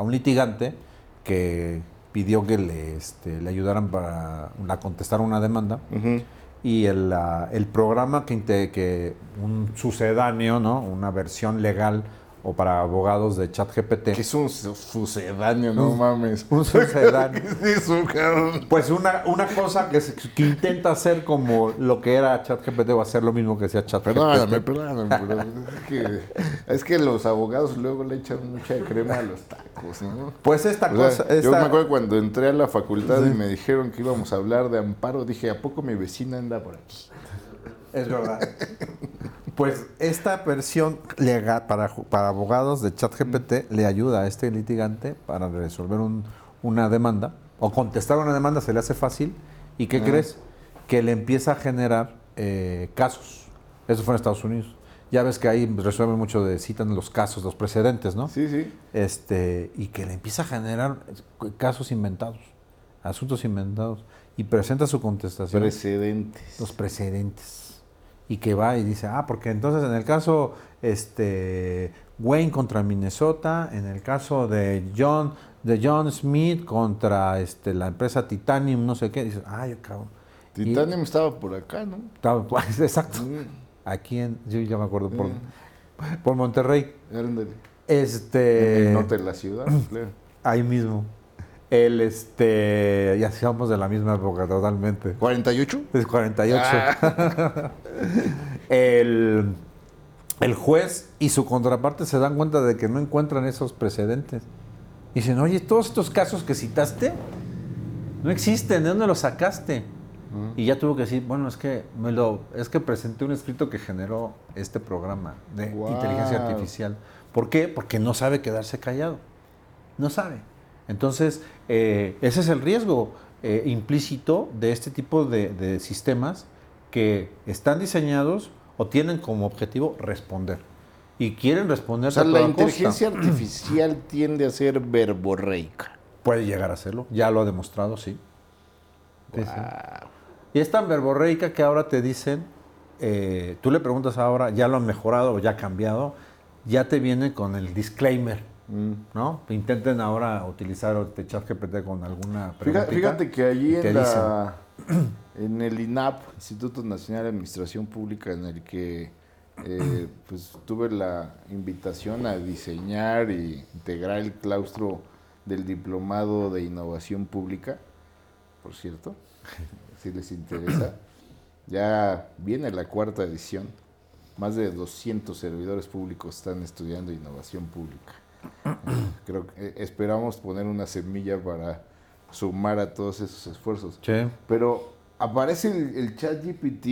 Speaker 1: a un litigante que pidió que le, este, le ayudaran para a contestar una demanda y el, ah, el programa que, que un sucedáneo, ¿no? Una versión legal o para abogados de ChatGPT.
Speaker 2: Que es un su- sucedáneo, no mames.
Speaker 1: Un sucedáneo.
Speaker 2: ¿Qué es eso, cabrón?
Speaker 1: Pues una, una cosa que, se- que intenta hacer como lo que era ChatGPT o hacer lo mismo que hacía ChatGPT.
Speaker 2: Perdóname, perdóname, es que, es que los abogados luego le echan mucha crema a los tacos, ¿no?
Speaker 1: Pues esta
Speaker 2: O sea,
Speaker 1: cosa...
Speaker 2: Yo me acuerdo cuando entré a la facultad y me dijeron que íbamos a hablar de amparo, dije, ¿a poco mi vecina anda por aquí?
Speaker 1: Es verdad. Pues esta versión legal para, para abogados de ChatGPT le ayuda a este litigante para resolver un- una demanda o contestar una demanda se le hace fácil. ¿Y qué crees? Que le empieza a generar eh, casos. Eso fue en Estados Unidos. Ya ves que ahí resuelven mucho de citan los casos, los precedentes, ¿no?
Speaker 2: Sí, sí.
Speaker 1: este, y que le empieza a generar casos inventados, asuntos inventados, y presenta su contestación,
Speaker 2: Precedentes.
Speaker 1: los precedentes, y que va y dice, ah, porque entonces en el caso este, Wayne contra Minnesota, en el caso de John, de John Smith contra este, la empresa Titanium, no sé qué, dice, ay, cabrón. Y-
Speaker 2: Titanium estaba por acá, ¿no?
Speaker 1: estaba- pues, exacto.
Speaker 2: Mm,
Speaker 1: Aquí en, yo ya me acuerdo, por, por Monterrey. Este,
Speaker 2: En el norte de la ciudad, claro.
Speaker 1: Ahí mismo. El, este, ya somos de la misma época totalmente.
Speaker 2: ¿48?
Speaker 1: Es 48.
Speaker 2: Ah.
Speaker 1: el, el juez y su contraparte se dan cuenta de que no encuentran esos precedentes. Dicen, oye, todos estos casos que citaste no existen, ¿de dónde los sacaste? Y ya tuvo que decir, bueno, es que me lo, es que presenté un escrito que generó este programa de inteligencia artificial. ¿Por qué? Porque no sabe quedarse callado. No sabe. Entonces, eh, ese es el riesgo eh, implícito de este tipo de, de sistemas que están diseñados o tienen como objetivo responder. Y quieren responder
Speaker 2: O sea,
Speaker 1: a
Speaker 2: la
Speaker 1: costa.
Speaker 2: inteligencia artificial tiende a ser verborreica.
Speaker 1: Puede llegar a serlo, ya lo ha demostrado, sí. Sí, sí.
Speaker 2: Guau.
Speaker 1: Y es tan verborreica que ahora te dicen, eh, tú le preguntas ahora, ya lo han mejorado o ya ha cambiado, ya te viene con el disclaimer. ¿No? Intenten ahora utilizar este chat GPT con alguna
Speaker 2: Fíjate,
Speaker 1: preguntita
Speaker 2: fíjate que allí en, la, en el INAP, Instituto Nacional de Administración Pública, en el que eh, pues, tuve la invitación a diseñar e integrar el claustro del Diplomado de Innovación Pública, por cierto, si les interesa, ya viene la cuarta edición. Más de 200 servidores públicos están estudiando innovación pública. Creo que eh, esperamos poner una semilla para sumar a todos esos esfuerzos.
Speaker 1: Sí.
Speaker 2: Pero aparece el, el chat GPT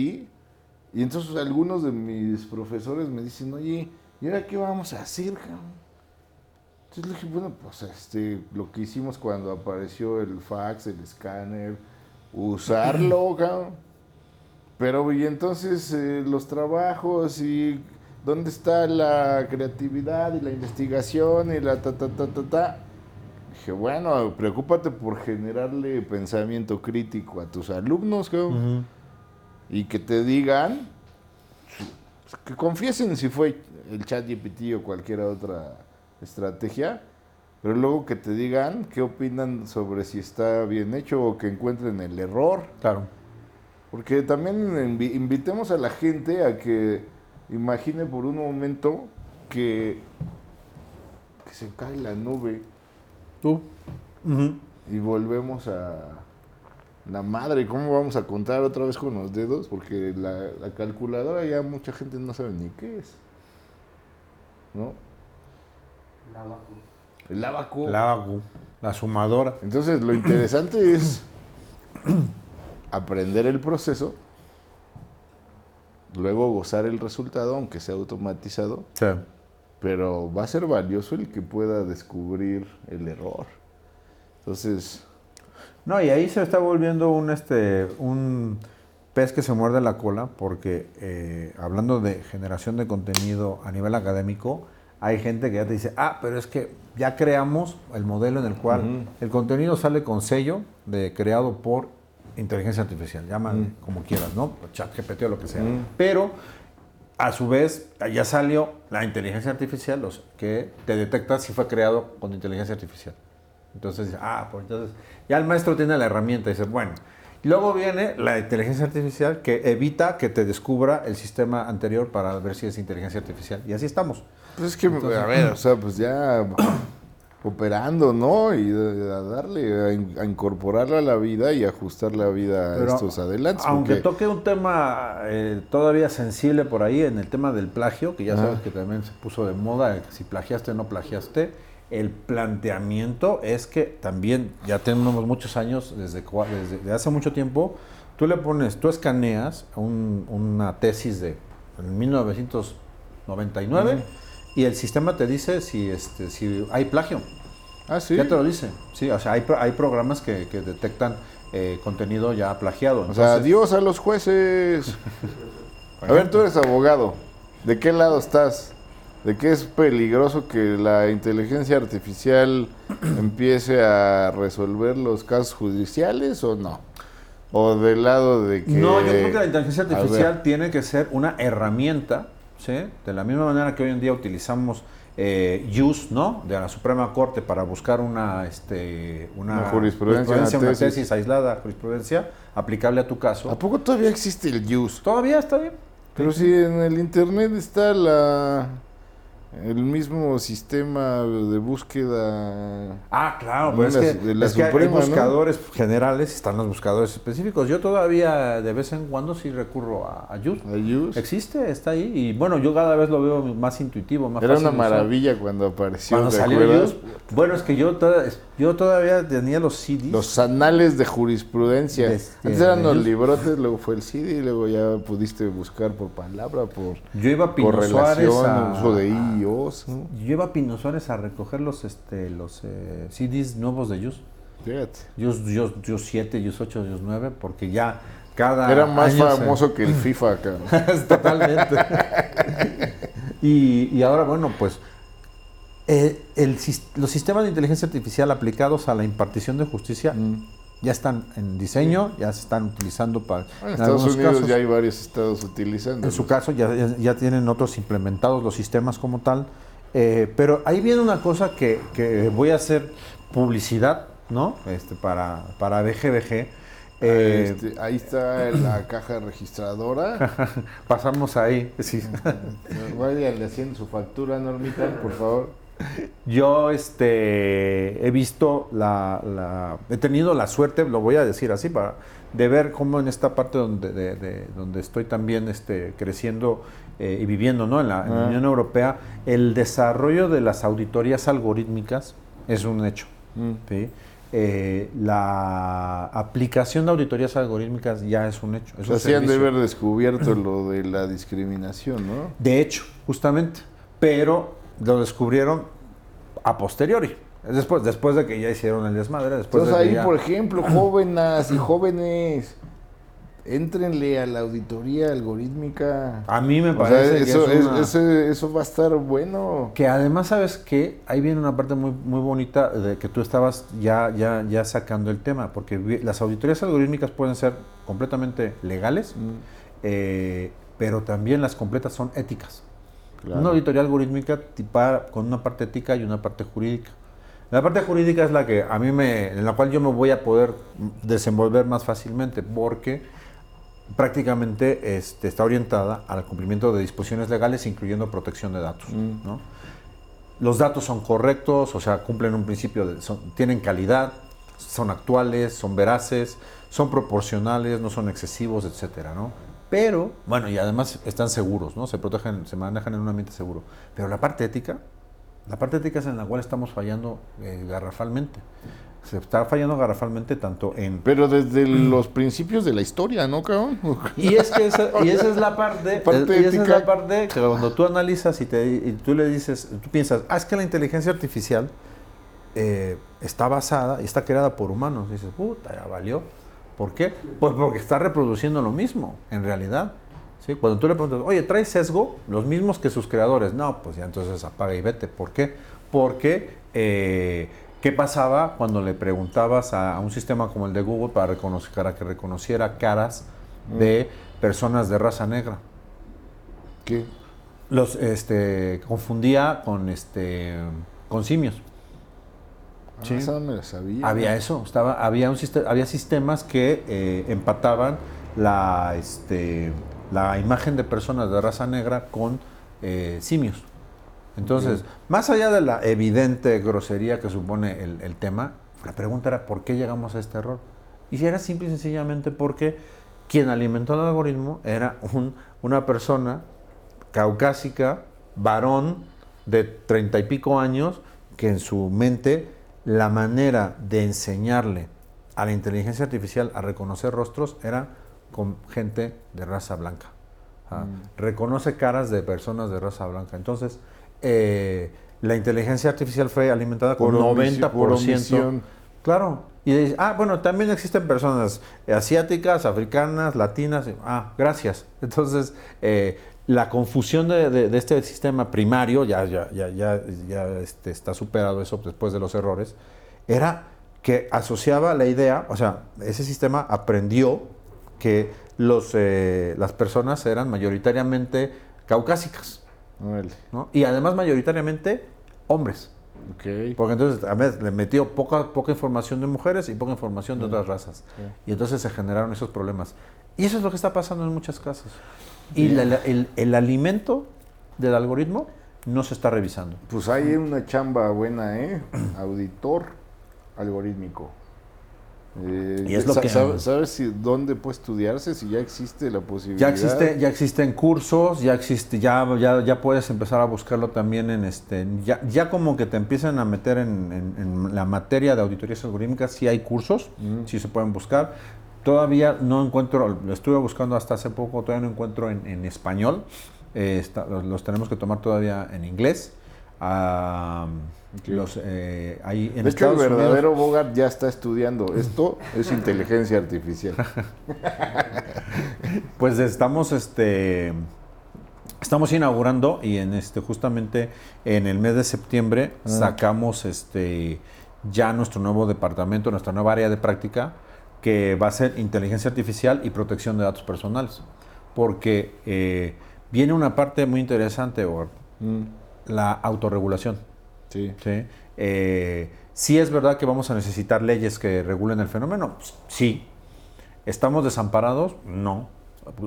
Speaker 2: y entonces algunos de mis profesores me dicen, oye, ¿y ahora qué vamos a hacer, cabrón? Entonces le dije, bueno, pues este, lo que hicimos cuando apareció el fax, el escáner, usarlo, cabrón. Pero y entonces eh, los trabajos y dónde está la creatividad y la investigación y la ta ta ta ta ta. Dije, bueno, preocúpate por generarle pensamiento crítico a tus alumnos,
Speaker 1: Ujú.
Speaker 2: y que te digan, que confiesen si fue el chat GPT o cualquier otra estrategia, pero luego que te digan qué opinan sobre si está bien hecho o que encuentren el error.
Speaker 1: Claro.
Speaker 2: Porque también invi- invitemos a la gente a que imagine por un momento que, que se cae la nube
Speaker 1: Tú.
Speaker 2: Y volvemos a la madre. ¿Cómo vamos a contar otra vez con los dedos? Porque la, la calculadora ya mucha gente no sabe ni qué es. ¿No? El abaco.
Speaker 1: La agu, la sumadora.
Speaker 2: Entonces lo interesante es aprender el proceso, luego gozar el resultado, aunque sea automatizado,
Speaker 1: Sí.
Speaker 2: pero va a ser valioso el que pueda descubrir el error. Entonces,
Speaker 1: No, y ahí se está volviendo un, este, un pez que se muerde la cola, porque eh, hablando de generación de contenido a nivel académico, hay gente que ya te dice, ah, pero es que ya creamos el modelo en el cual el contenido sale con sello de creado por inteligencia artificial, llámale
Speaker 2: Mm.
Speaker 1: como quieras, ¿no? Chat GPT o lo que sea.
Speaker 2: Mm.
Speaker 1: Pero a su vez, ya salió la inteligencia artificial los, que te detecta si fue creado con inteligencia artificial. Entonces, ah, pues entonces, ya el maestro tiene la herramienta y dice, bueno. Luego viene la inteligencia artificial que evita que te descubra el sistema anterior para ver si es inteligencia artificial. Y así estamos.
Speaker 2: pues es que, a ver, o sea, pues ya operando, ¿no? Y a darle, a, in- a incorporarla a la vida y ajustar la vida a estos adelantos.
Speaker 1: Aunque
Speaker 2: porque-
Speaker 1: toque un tema eh, todavía sensible por ahí en el tema del plagio, que ya sabes que también se puso de moda, eh, si plagiaste o no plagiaste, el planteamiento es que también ya tenemos muchos años, desde, desde, de hace mucho tiempo, tú le pones, tú escaneas un- una tesis de en 1999 y el sistema te dice si, este, si hay plagio.
Speaker 2: Ah, sí.
Speaker 1: Ya te lo dice. Sí, o sea, hay, hay programas que, que detectan eh, contenido ya plagiado.
Speaker 2: O sea, adiós a los jueces. A ver, tú eres abogado. ¿De qué lado estás? ¿De qué es peligroso que la inteligencia artificial empiece a resolver los casos judiciales o no? ¿O del lado de que...
Speaker 1: No, yo creo que la inteligencia artificial tiene que ser una herramienta, ¿sí? De la misma manera que hoy en día utilizamos eh, use, ¿no? De la Suprema Corte para buscar una, este, una,
Speaker 2: Una jurisprudencia, una
Speaker 1: una
Speaker 2: tesis.
Speaker 1: tesis aislada, jurisprudencia aplicable a tu caso.
Speaker 2: ¿A poco todavía existe el use?
Speaker 1: Todavía está bien.
Speaker 2: Pero si en el internet está la el mismo sistema de búsqueda.
Speaker 1: Ah, claro, pero es
Speaker 2: la-
Speaker 1: que,
Speaker 2: de la
Speaker 1: es que hay
Speaker 2: Suprema, ¿no?
Speaker 1: buscadores generales están los buscadores específicos. Yo todavía de vez en cuando sí recurro a, a. Existe, está ahí. Y bueno, yo cada vez lo veo más intuitivo, más
Speaker 2: Era
Speaker 1: fácil
Speaker 2: una
Speaker 1: usar.
Speaker 2: maravilla cuando apareció,
Speaker 1: Cuando
Speaker 2: ¿te
Speaker 1: salió? Use, bueno, es que yo, toda- yo todavía tenía los CDs.
Speaker 2: Los anales de jurisprudencia.
Speaker 1: De este-
Speaker 2: Antes eran los librotes, luego fue el CD, y luego ya pudiste buscar por palabra, por
Speaker 1: yo iba a Pino Suárez a,
Speaker 2: uso de I y Os. ¿no?
Speaker 1: yo iba a Pino Suárez a recoger los, este, los eh, CDs nuevos de Yus. Yus, Yus, Yus 7, Yus 8, Yus 9, porque ya cada
Speaker 2: Era más
Speaker 1: año se-
Speaker 2: famoso que el FIFA acá.
Speaker 1: Totalmente. y, y ahora, bueno, pues eh, el los sistemas de inteligencia artificial aplicados a la impartición de justicia
Speaker 2: Mm.
Speaker 1: Ya están en diseño, ya se están utilizando para...
Speaker 2: Bueno, en Estados Unidos
Speaker 1: casos.
Speaker 2: ya hay varios estados utilizando.
Speaker 1: En su caso ya, ya- ya tienen otros implementados los sistemas como tal. Eh, pero ahí viene una cosa que, que voy a hacer publicidad, ¿no? Este, para, para BGBG. Eh,
Speaker 2: Este, ahí está la caja registradora.
Speaker 1: pasamos ahí. sí.
Speaker 2: Vayan haciendo su factura, Normita, por favor.
Speaker 1: Yo este, he visto la, la- He tenido la suerte, lo voy a decir así, para, de ver cómo en esta parte donde, de- de- donde estoy también este, creciendo eh, y viviendo ¿no? en, la, en la
Speaker 2: Ah.
Speaker 1: Unión Europea, el desarrollo de las auditorías algorítmicas es un hecho.
Speaker 2: Mm.
Speaker 1: ¿sí? Eh, la aplicación de auditorías algorítmicas ya es un hecho. es
Speaker 2: O sea,
Speaker 1: un
Speaker 2: sí han de haber descubierto lo de la discriminación, ¿no?
Speaker 1: De hecho, justamente. Pero lo descubrieron a posteriori. Es Después, después de que ya hicieron el desmadre. Después
Speaker 2: Entonces
Speaker 1: de que
Speaker 2: ahí,
Speaker 1: ya-
Speaker 2: por ejemplo, jóvenes y jóvenes, éntrenle a la auditoría algorítmica.
Speaker 1: A mí me
Speaker 2: O sea,
Speaker 1: parece que
Speaker 2: eso,
Speaker 1: es
Speaker 2: es-
Speaker 1: una-
Speaker 2: eso, eso va a estar bueno.
Speaker 1: Que además, ¿sabes qué? Ahí viene una parte muy, muy bonita de que tú estabas ya, ya, ya sacando el tema, porque las auditorías algorítmicas pueden ser completamente legales,
Speaker 2: Mm,
Speaker 1: eh, pero también las completas son éticas.
Speaker 2: Claro.
Speaker 1: Una auditoría algorítmica tipa- con una parte ética y una parte jurídica. La parte jurídica es la que a mí me, en la cual yo me voy a poder desenvolver más fácilmente, porque prácticamente este, está orientada al cumplimiento de disposiciones legales, incluyendo protección de datos.
Speaker 2: Mm.
Speaker 1: ¿no? Los datos son correctos, o sea, cumplen un principio, de, son- tienen calidad, son actuales, son veraces, son proporcionales, no son excesivos, etcétera, ¿no? Pero, bueno, y además están seguros, ¿no? Se protegen, se manejan en un ambiente seguro. Pero la parte ética, la parte ética es en la cual estamos fallando eh, garrafalmente. Se está fallando garrafalmente tanto en
Speaker 2: Pero desde los principios de la historia, ¿no, cabrón?
Speaker 1: y es que esa, y esa es la parte,
Speaker 2: Parte
Speaker 1: y esa es
Speaker 2: ética.
Speaker 1: la parte que cuando tú analizas y, te, y tú le dices, tú piensas, ah, es que la inteligencia artificial eh, está basada y está creada por humanos. dices, puta, ya valió. ¿Por qué? Pues porque está reproduciendo lo mismo, en realidad. ¿Sí? Cuando tú le preguntas, oye, ¿trae sesgo? Los mismos que sus creadores. No, pues ya entonces apaga y vete. ¿Por qué? Porque, eh, ¿qué pasaba cuando le preguntabas a, a un sistema como el de Google para, reconocer, para que reconociera caras de personas de raza negra?
Speaker 2: ¿Qué?
Speaker 1: Los este, confundía con, este, con simios.
Speaker 2: Ah, esa no me la sabía.
Speaker 1: Había eso, estaba, había, un, había sistemas que eh, empataban la, este, la imagen de personas de raza negra con eh, simios. Entonces, más allá de la evidente grosería que supone el, el tema, la pregunta era ¿por qué llegamos a este error? Y si era simple y sencillamente porque quien alimentó el algoritmo era un- una persona caucásica, varón de treinta y pico años, que en su mente la manera de enseñarle a la inteligencia artificial a reconocer rostros era con gente de raza blanca. Ah, Reconoce caras de personas de raza blanca. Entonces, eh, la inteligencia artificial fue alimentada con
Speaker 2: Por omisi-
Speaker 1: 90%.
Speaker 2: por omisión.
Speaker 1: Claro. Y dice, ah, bueno, también existen personas asiáticas, africanas, latinas. Ah, gracias. Entonces, eh, la confusión de, de- de este sistema primario, ya, ya, ya, ya, ya, este, está superado eso después de los errores, era que asociaba la idea, o sea, ese sistema aprendió que los, eh, las personas eran mayoritariamente caucásicas. ¿no? Y además mayoritariamente hombres.
Speaker 2: Ok.
Speaker 1: Porque entonces a ver, le metió poca, poca información de mujeres y poca información de otras razas. Y entonces se generaron esos problemas. Y eso es lo que está pasando en muchas casas. Y la- la- el, el alimento del algoritmo no se está revisando.
Speaker 2: Pues hay una chamba buena, ¿eh? Auditor algorítmico. Eh,
Speaker 1: Y es lo que-
Speaker 2: sabe- ¿Sabes si, dónde puede estudiarse? Si ya existe la posibilidad.
Speaker 1: Ya existe, ya existen cursos, ya existe, ya, ya, ya puedes empezar a buscarlo también en este, ya, ya como que te empiezan a meter en, en- en la materia de auditorías algorítmicas, sí hay cursos, sí se pueden buscar. Todavía no encuentro, lo estuve buscando hasta hace poco, todavía no encuentro en, en español. Eh, está- los, los tenemos que tomar todavía en inglés. Ah, los, eh, ahí en
Speaker 2: el
Speaker 1: Estados Unidos-
Speaker 2: verdadero Bogart ya está estudiando. Esto es inteligencia artificial.
Speaker 1: Pues estamos, este, estamos inaugurando y en este, justamente en el mes de septiembre sacamos, este, ya nuestro nuevo departamento, nuestra nueva área de práctica, que va a ser inteligencia artificial y protección de datos personales, porque eh, viene una parte muy interesante,
Speaker 2: Mm,
Speaker 1: la autorregulación.
Speaker 2: sí.
Speaker 1: ¿sí? Eh, sí es verdad que vamos a necesitar leyes que regulen el fenómeno, sí. ¿Estamos desamparados? No.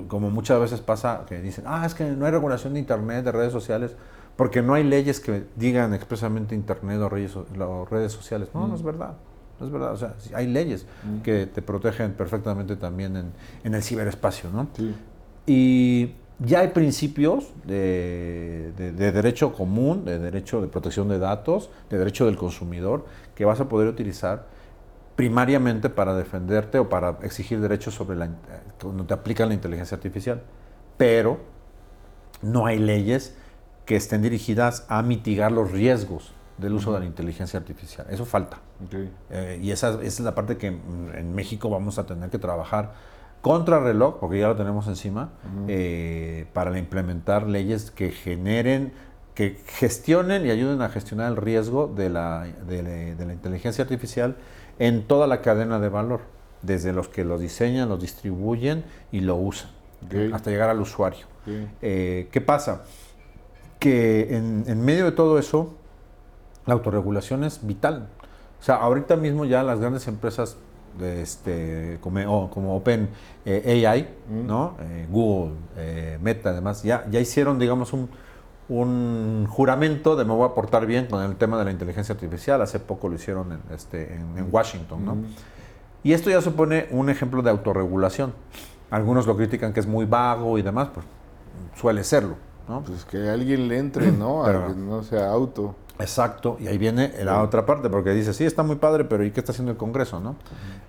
Speaker 1: Como muchas veces pasa que dicen, ah, es que no hay regulación de Internet, de redes sociales, porque no hay leyes que digan expresamente Internet o redes, so- o redes sociales. No, no es verdad. No es verdad. O sea, hay leyes que te protegen perfectamente también en, en el ciberespacio, ¿no?
Speaker 2: Sí.
Speaker 1: Y ya hay principios de, de- de derecho común, de derecho de protección de datos, de derecho del consumidor, que vas a poder utilizar primariamente para defenderte o para exigir derechos sobre la, cuando te aplican la inteligencia artificial. Pero no hay leyes que estén dirigidas a mitigar los riesgos del uso de la inteligencia artificial. Eso falta.
Speaker 2: Ok.
Speaker 1: Eh, y esa, esa es la parte que en México vamos a tener que trabajar contra reloj, porque ya lo tenemos encima, eh, para implementar leyes que generen, que gestionen y ayuden a gestionar el riesgo de la, de, la- de la inteligencia artificial en toda la cadena de valor, desde los que lo diseñan, lo distribuyen y lo usan,
Speaker 2: Ok.
Speaker 1: hasta llegar al usuario.
Speaker 2: Ok.
Speaker 1: Eh, ¿Qué pasa? Que en, en medio de todo eso, la autorregulación es vital. O sea, ahorita mismo ya las grandes empresas de este, como, Open eh, AI, ¿no? Eh, Google, eh, Meta, además, ya, ya hicieron, digamos, un, un juramento de me voy a portar bien con el tema de la inteligencia artificial. Hace poco lo hicieron en, este, en, en Washington, ¿no? Y esto ya supone un ejemplo de autorregulación. Algunos lo critican que es muy vago y demás, pues suele serlo, ¿no?
Speaker 2: Pues que alguien le entre, ¿no? A
Speaker 1: Pero-
Speaker 2: no sea auto.
Speaker 1: Exacto, y ahí viene la otra parte, porque dice, sí, está muy padre, pero ¿y qué está haciendo el Congreso? ¿no?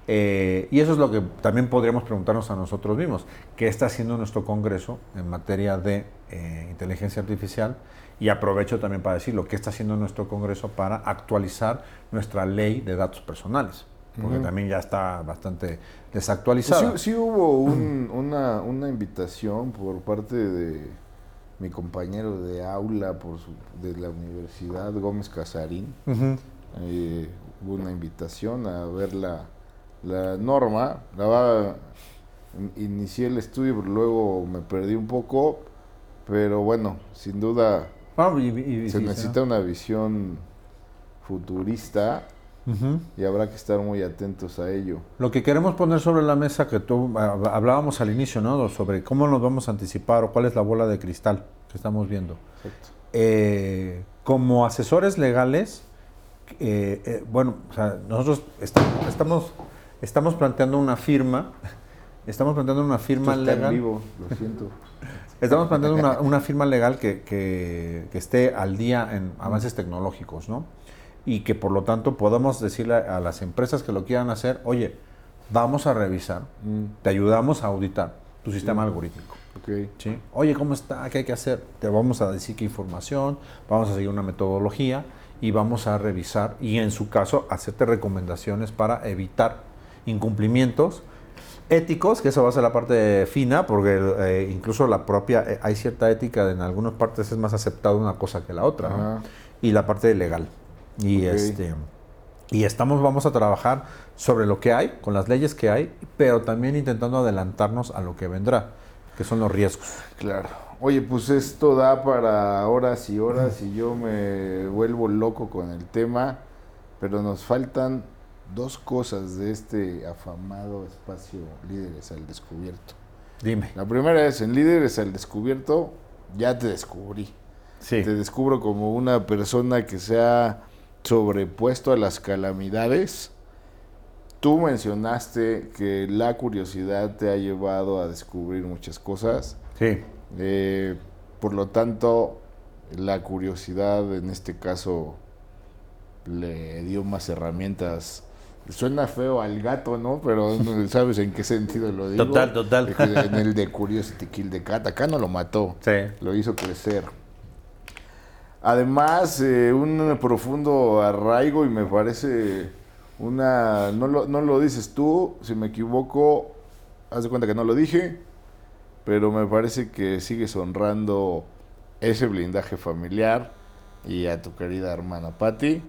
Speaker 1: Eh, y eso es lo que también podríamos preguntarnos a nosotros mismos, ¿qué está haciendo nuestro Congreso en materia de eh, inteligencia artificial? Y aprovecho también para decirlo, ¿qué está haciendo nuestro Congreso para actualizar nuestra ley de datos personales? Porque también ya está bastante
Speaker 2: Pues
Speaker 1: desactualizada.
Speaker 2: sí, sí hubo un- una, una invitación por parte de mi compañero de aula por su- de la Universidad Gómez Casarín. Eh, hubo una invitación a ver la, la norma. La va- inicié el estudio, pero luego me perdí un poco. Pero bueno, sin duda
Speaker 1: Ah, y- y- y-
Speaker 2: se necesita una visión futurista y habrá que estar muy atentos a ello.
Speaker 1: Lo que queremos poner sobre la mesa, que tú ah, hablábamos al inicio, ¿no? Sobre cómo nos vamos a anticipar o cuál es la bola de cristal que estamos viendo. Eh, como asesores legales, eh, eh, bueno, o sea, nosotros estamos, estamos, estamos planteando una firma, estamos planteando una firma
Speaker 2: Esto está en
Speaker 1: legal.
Speaker 2: vivo, lo siento.
Speaker 1: Estamos planteando una, una firma legal que, que- que esté al día en avances tecnológicos, ¿no? Y que por lo tanto podamos decirle a las empresas que lo quieran hacer, oye, vamos a revisar,
Speaker 2: Mm.
Speaker 1: te ayudamos a auditar, tu sistema algorítmico.
Speaker 2: Ok.
Speaker 1: ¿sí? Oye, ¿cómo está? ¿Qué hay que hacer? Te vamos a decir qué información, vamos a seguir una metodología y vamos a revisar y en su caso hacerte recomendaciones para evitar incumplimientos éticos, que eso va a ser la parte fina, porque eh, incluso la propia, eh, hay cierta ética, en algunas partes es más aceptada una cosa que la otra, y la parte legal. Y este y estamos, vamos a trabajar sobre lo que hay, con las leyes que hay, pero también intentando adelantarnos a lo que vendrá, que son los riesgos.
Speaker 2: Claro. Oye, pues esto da para horas y horas y yo me vuelvo loco con el tema, pero nos faltan dos cosas de este afamado espacio Líderes al Descubierto.
Speaker 1: Dime.
Speaker 2: La primera es, en Líderes al Descubierto, ya te descubrí.
Speaker 1: Sí.
Speaker 2: Te descubro como una persona que se ha sobrepuesto a las calamidades. Tú mencionaste que la curiosidad te ha llevado a descubrir muchas cosas.
Speaker 1: Sí.
Speaker 2: Eh, por lo tanto, la curiosidad en este caso le dio más herramientas. Suena feo al gato, ¿no? Pero no sabes en qué sentido lo digo.
Speaker 1: Total, total.
Speaker 2: En el de Curiosity Kill the Cat. Acá no lo mató
Speaker 1: Sí.
Speaker 2: lo hizo crecer. Además, eh, un profundo arraigo y me parece una... No lo, no lo dices tú, si me equivoco, haz de cuenta que no lo dije, pero me parece que sigues honrando ese blindaje familiar y a tu querida hermana Patti,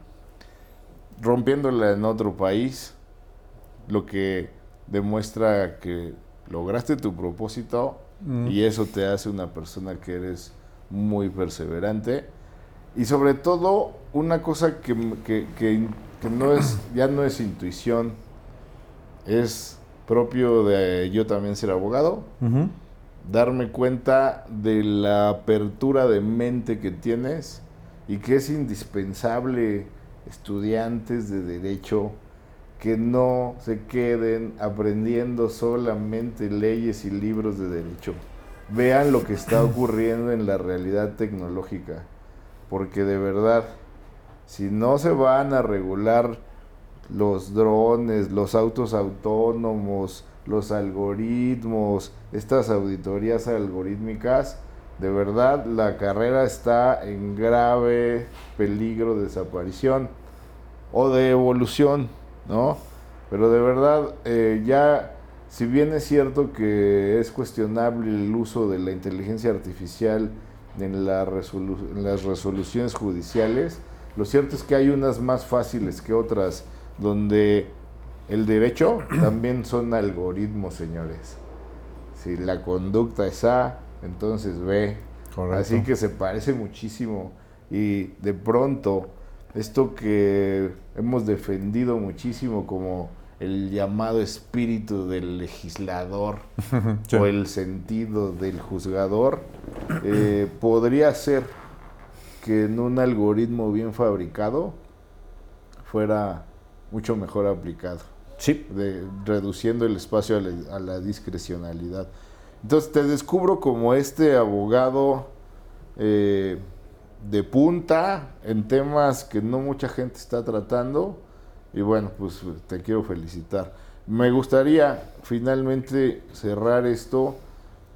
Speaker 2: rompiéndola en otro país, lo que demuestra que lograste tu propósito
Speaker 1: Mm.
Speaker 2: y eso te hace una persona que eres muy perseverante. Y sobre todo, una cosa que, que- que- que no es, ya no es intuición, es propio de yo también ser abogado, darme cuenta de la apertura de mente que tienes y que es indispensable estudiantes de derecho que no se queden aprendiendo solamente leyes y libros de derecho. Vean lo que está ocurriendo en la realidad tecnológica, porque de verdad, si no se van a regular los drones, los autos autónomos, los algoritmos, estas auditorías algorítmicas, de verdad la carrera está en grave peligro de desaparición o de evolución, ¿no? Pero de verdad, eh, ya, si bien es cierto que es cuestionable el uso de la inteligencia artificial en, la resolu- en las resoluciones judiciales, lo cierto es que hay unas más fáciles que otras, donde el derecho también son algoritmos, señores. Si la conducta es A, entonces B.
Speaker 1: Correcto.
Speaker 2: Así que se parece muchísimo. Y de pronto, esto que hemos defendido muchísimo como el llamado espíritu del legislador
Speaker 1: Sí.
Speaker 2: o el sentido del juzgador, eh, podría ser que en un algoritmo bien fabricado fuera mucho mejor aplicado
Speaker 1: Sí.
Speaker 2: de- reduciendo el espacio a la, a la discrecionalidad. Entonces te descubro como este abogado eh, de punta en temas que no mucha gente está tratando y bueno, pues te quiero felicitar. Me gustaría finalmente cerrar esto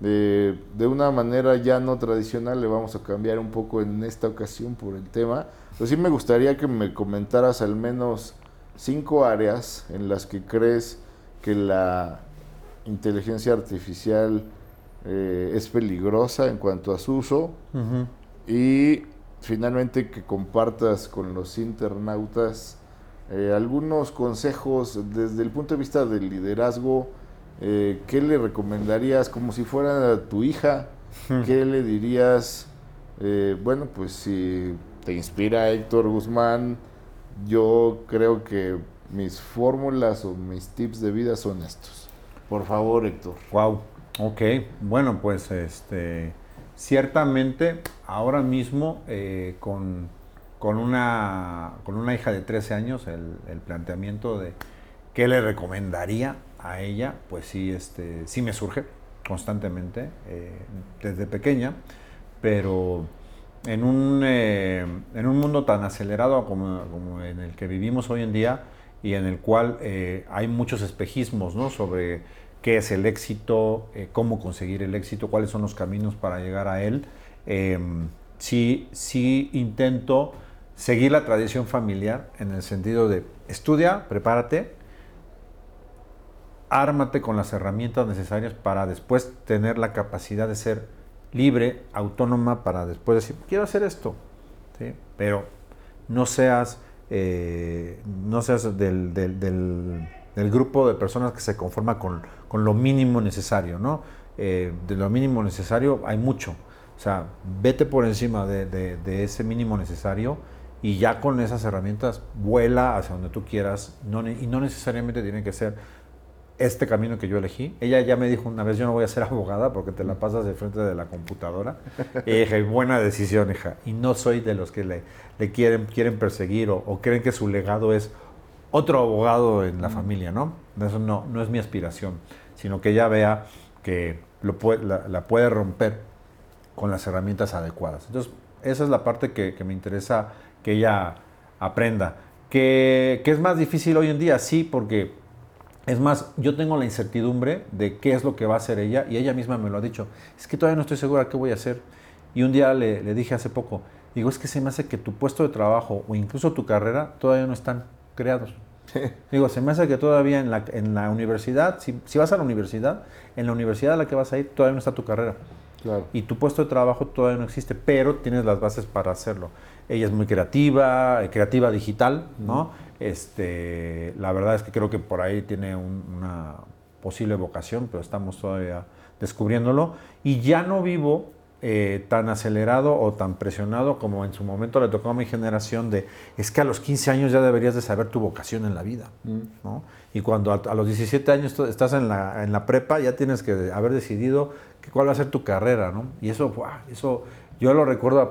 Speaker 2: eh, de una manera ya no tradicional, le vamos a cambiar un poco en esta ocasión por el tema, pero sí me gustaría que me comentaras al menos cinco áreas en las que crees que la inteligencia artificial eh, es peligrosa en cuanto a su uso y finalmente que compartas con los internautas eh, algunos consejos desde el punto de vista del liderazgo. eh, ¿Qué le recomendarías como si fuera tu hija? ¿Qué le dirías? Eh, bueno, pues si te inspira Héctor Guzmán, yo creo que mis fórmulas o mis tips de vida son estos. Por favor, Héctor.
Speaker 1: Wow. Ok. Bueno, pues este ciertamente ahora mismo eh, con, con una con una hija de 13 años el, el planteamiento de qué le recomendaría a ella, pues sí, este, sí me surge constantemente eh, desde pequeña, pero en un, eh, en un mundo tan acelerado como, en el que vivimos hoy en día y en el cual eh, hay muchos espejismos ¿no? sobre qué es el éxito, eh, cómo conseguir el éxito, cuáles son los caminos para llegar a él. Sí, sí intento seguir la tradición familiar en el sentido de estudia, prepárate, ármate con las herramientas necesarias para después tener la capacidad de ser libre, autónoma, para después decir, quiero hacer esto. ¿sí? Pero no seas, eh, no seas del, del, grupo de personas que se conforma con, con lo mínimo necesario. ¿no? Eh, de lo mínimo necesario hay mucho. O sea, vete por encima de, de ese mínimo necesario y ya con esas herramientas vuela hacia donde tú quieras no, y no necesariamente tiene que ser este camino que yo elegí. Ella ya me dijo una vez, yo no voy a ser abogada porque te la pasas de frente de la computadora. Y dije, buena decisión, hija. Y no soy de los que le, le quieren, quieren perseguir o, creen que su legado es otro abogado en la familia, ¿no? Eso no, no es mi aspiración, sino que ella vea que lo puede, la, puede romper con las herramientas adecuadas. Entonces, esa es la parte que, que me interesa que ella aprenda. Que, que es más difícil hoy en día, sí, porque es más, yo tengo la incertidumbre de qué es lo que va a hacer ella y ella misma me lo ha dicho. Es que todavía no estoy segura qué voy a hacer. Y un día le, dije hace poco, digo, es que se me hace que tu puesto de trabajo o incluso tu carrera todavía no están creados. digo, se me hace que todavía en la, en la universidad, si, si, vas a la universidad, en la universidad a la que vas a ir todavía no está tu carrera. Y tu puesto de trabajo todavía no existe, pero tienes las bases para hacerlo. Ella es muy creativa, eh, creativa digital, ¿no? Este, la verdad es que creo que por ahí tiene una posible vocación, pero estamos todavía descubriéndolo. Y ya no vivo eh, tan acelerado o tan presionado como en su momento le tocó a mi generación de, es que a los 15 años ya deberías de saber tu vocación en la vida. Mm. ¿no? Y cuando a, los 17 años estás en la, en la prepa, ya tienes que haber decidido cuál va a ser tu carrera. ¿no? Y eso, eso yo lo recuerdo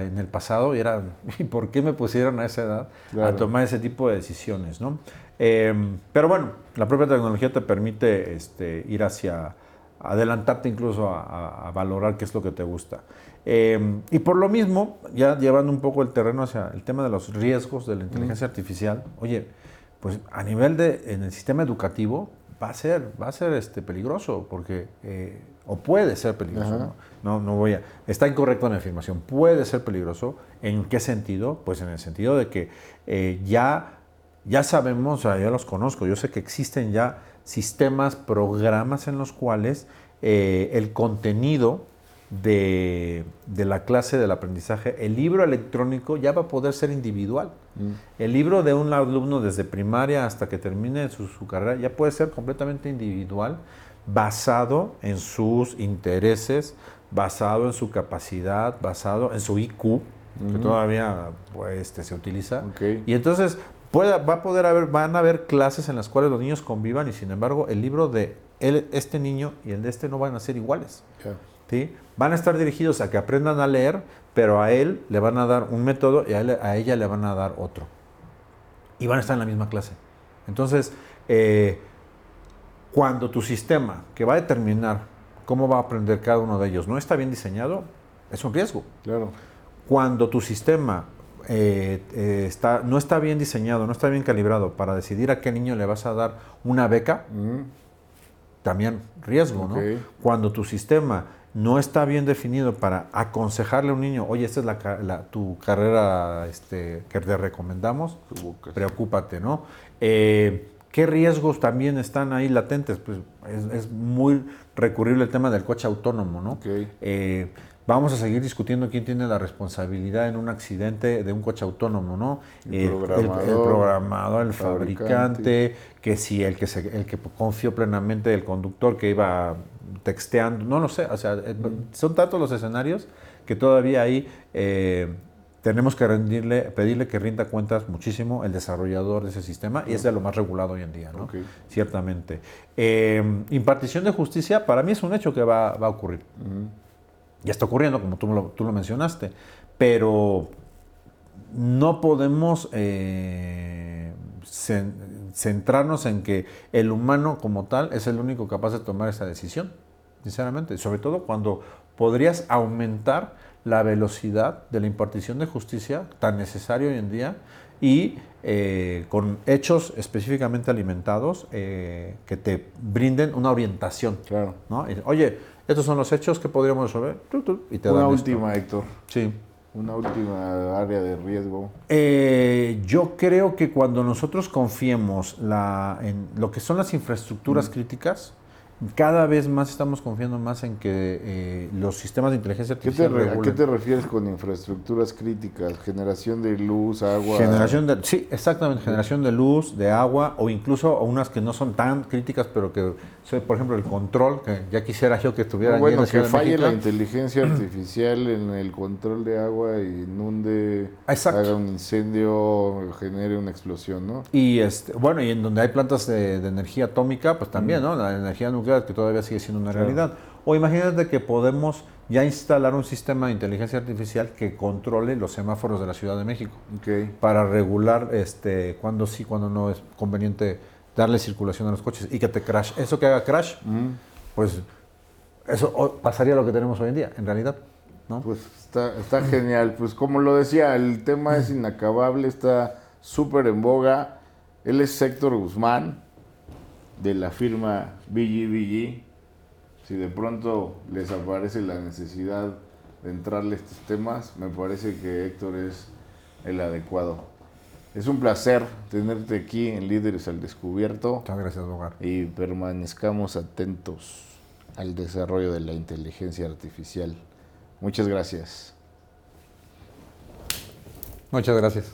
Speaker 1: en el pasado y era, ¿y por qué me pusieron a esa edad a tomar ese tipo de decisiones? ¿no? Em, pero bueno, la propia tecnología te permite este, ir hacia, adelantarte incluso a, valorar qué es lo que te gusta. Em, y por lo mismo, ya llevando un poco el terreno hacia el tema de los riesgos de la inteligencia artificial, oye, pues a nivel de, en el sistema educativo, va a ser, va a ser este, peligroso, porque, eh, o puede ser peligroso, ¿no? ¿no? voy a, está incorrecta mi afirmación, puede ser peligroso, ¿en qué sentido? Pues en el sentido de que eh, ya, ya sabemos, ya los conozco, yo sé que existen ya sistemas, programas en los cuales eh, el contenido de, la clase del aprendizaje, el libro electrónico ya va a poder ser individual. Mm. El libro de un alumno desde primaria hasta que termine su, carrera ya puede ser completamente individual, basado en sus intereses, basado en su capacidad, basado en su IQ, que todavía pues, este, se utiliza. Y entonces va a poder haber, van a haber clases en las cuales los niños convivan y sin embargo el libro de este niño y el de este no van a ser iguales. Van a estar dirigidos a que aprendan a leer, pero a él le van a dar un método y a, ella le van a dar otro. Y van a estar en la misma clase. Entonces, eh, cuando tu sistema, que va a determinar cómo va a aprender cada uno de ellos, no está bien diseñado, es un riesgo.
Speaker 2: Claro.
Speaker 1: Cuando tu sistema eh, eh, está, no está bien diseñado, no está bien calibrado para decidir a qué niño le vas a dar una beca, también riesgo, ¿no? Cuando tu sistema no está bien definido para aconsejarle a un niño, oye, esta es la, tu carrera este, que te recomendamos, preocúpate, ¿no? Eh, ¿Qué riesgos también están ahí latentes? Pues es, muy recurrible el tema del coche autónomo, ¿no? Vamos a seguir discutiendo quién tiene la responsabilidad en un accidente de un coche autónomo, ¿no? El, programador, el, fabricante, que si el que, se, el que confió plenamente del conductor que iba texteando, no lo sé, o sea, eh, son tantos los escenarios que todavía ahí eh, tenemos que rendirle, pedirle que rinda cuentas muchísimo el desarrollador de ese sistema y es de lo más regulado hoy en día, ¿no? Ciertamente. Eh, impartición de justicia para mí es un hecho que va, a ocurrir ya está ocurriendo, como tú lo, tú lo mencionaste, pero no podemos eh, centrarnos en que el humano como tal es el único capaz de tomar esa decisión, sinceramente, sobre todo cuando podrías aumentar la velocidad de la impartición de justicia tan necesaria hoy en día y eh, con hechos específicamente alimentados eh, que te brinden una orientación.
Speaker 2: Claro.
Speaker 1: ¿no? Oye, estos son los hechos que podríamos resolver. Y te
Speaker 2: Una
Speaker 1: dan esto.
Speaker 2: última, Héctor.
Speaker 1: Sí.
Speaker 2: Una última área de riesgo.
Speaker 1: Eh, yo creo que cuando nosotros confiemos la, en lo que son las infraestructuras críticas, cada vez más estamos confiando más en que eh, los sistemas de inteligencia
Speaker 2: ¿Qué te
Speaker 1: artificial
Speaker 2: ¿A qué te refieres con infraestructuras críticas? Generación de luz, agua.
Speaker 1: Generación de, sí, exactamente, generación de luz, de agua, o incluso unas que no son tan críticas, pero que, por ejemplo, el control, que ya quisiera yo que estuviera
Speaker 2: No,
Speaker 1: en
Speaker 2: bueno, que falle
Speaker 1: México.
Speaker 2: la inteligencia artificial en el control de agua y inunde,
Speaker 1: Exacto.
Speaker 2: haga un incendio, genere una explosión, ¿no?
Speaker 1: Y este, bueno, y en donde hay plantas de, de energía atómica, pues también, ¿no? La energía nuclear que todavía sigue siendo una
Speaker 2: Claro.
Speaker 1: realidad. O imagínate que podemos ya instalar un sistema de inteligencia artificial que controle los semáforos de la Ciudad de México
Speaker 2: Ok.
Speaker 1: para regular este cuándo sí, cuándo no es conveniente darle circulación a los coches y que te crash. Eso que haga crash,
Speaker 2: Mm.
Speaker 1: pues eso pasaría lo que tenemos hoy en día, en realidad, ¿no?
Speaker 2: Pues está, está genial. Pues como lo decía, el tema es inacabable, está súper en boga. Él es Héctor Guzmán, de la firma BGBG. Si de pronto les aparece la necesidad de entrarle a estos temas, me parece que Héctor es el adecuado. Es un placer tenerte aquí en Líderes al Descubierto
Speaker 1: Muchas gracias, Bogar.
Speaker 2: y permanezcamos atentos al desarrollo de la inteligencia artificial. Muchas gracias.
Speaker 1: Muchas gracias.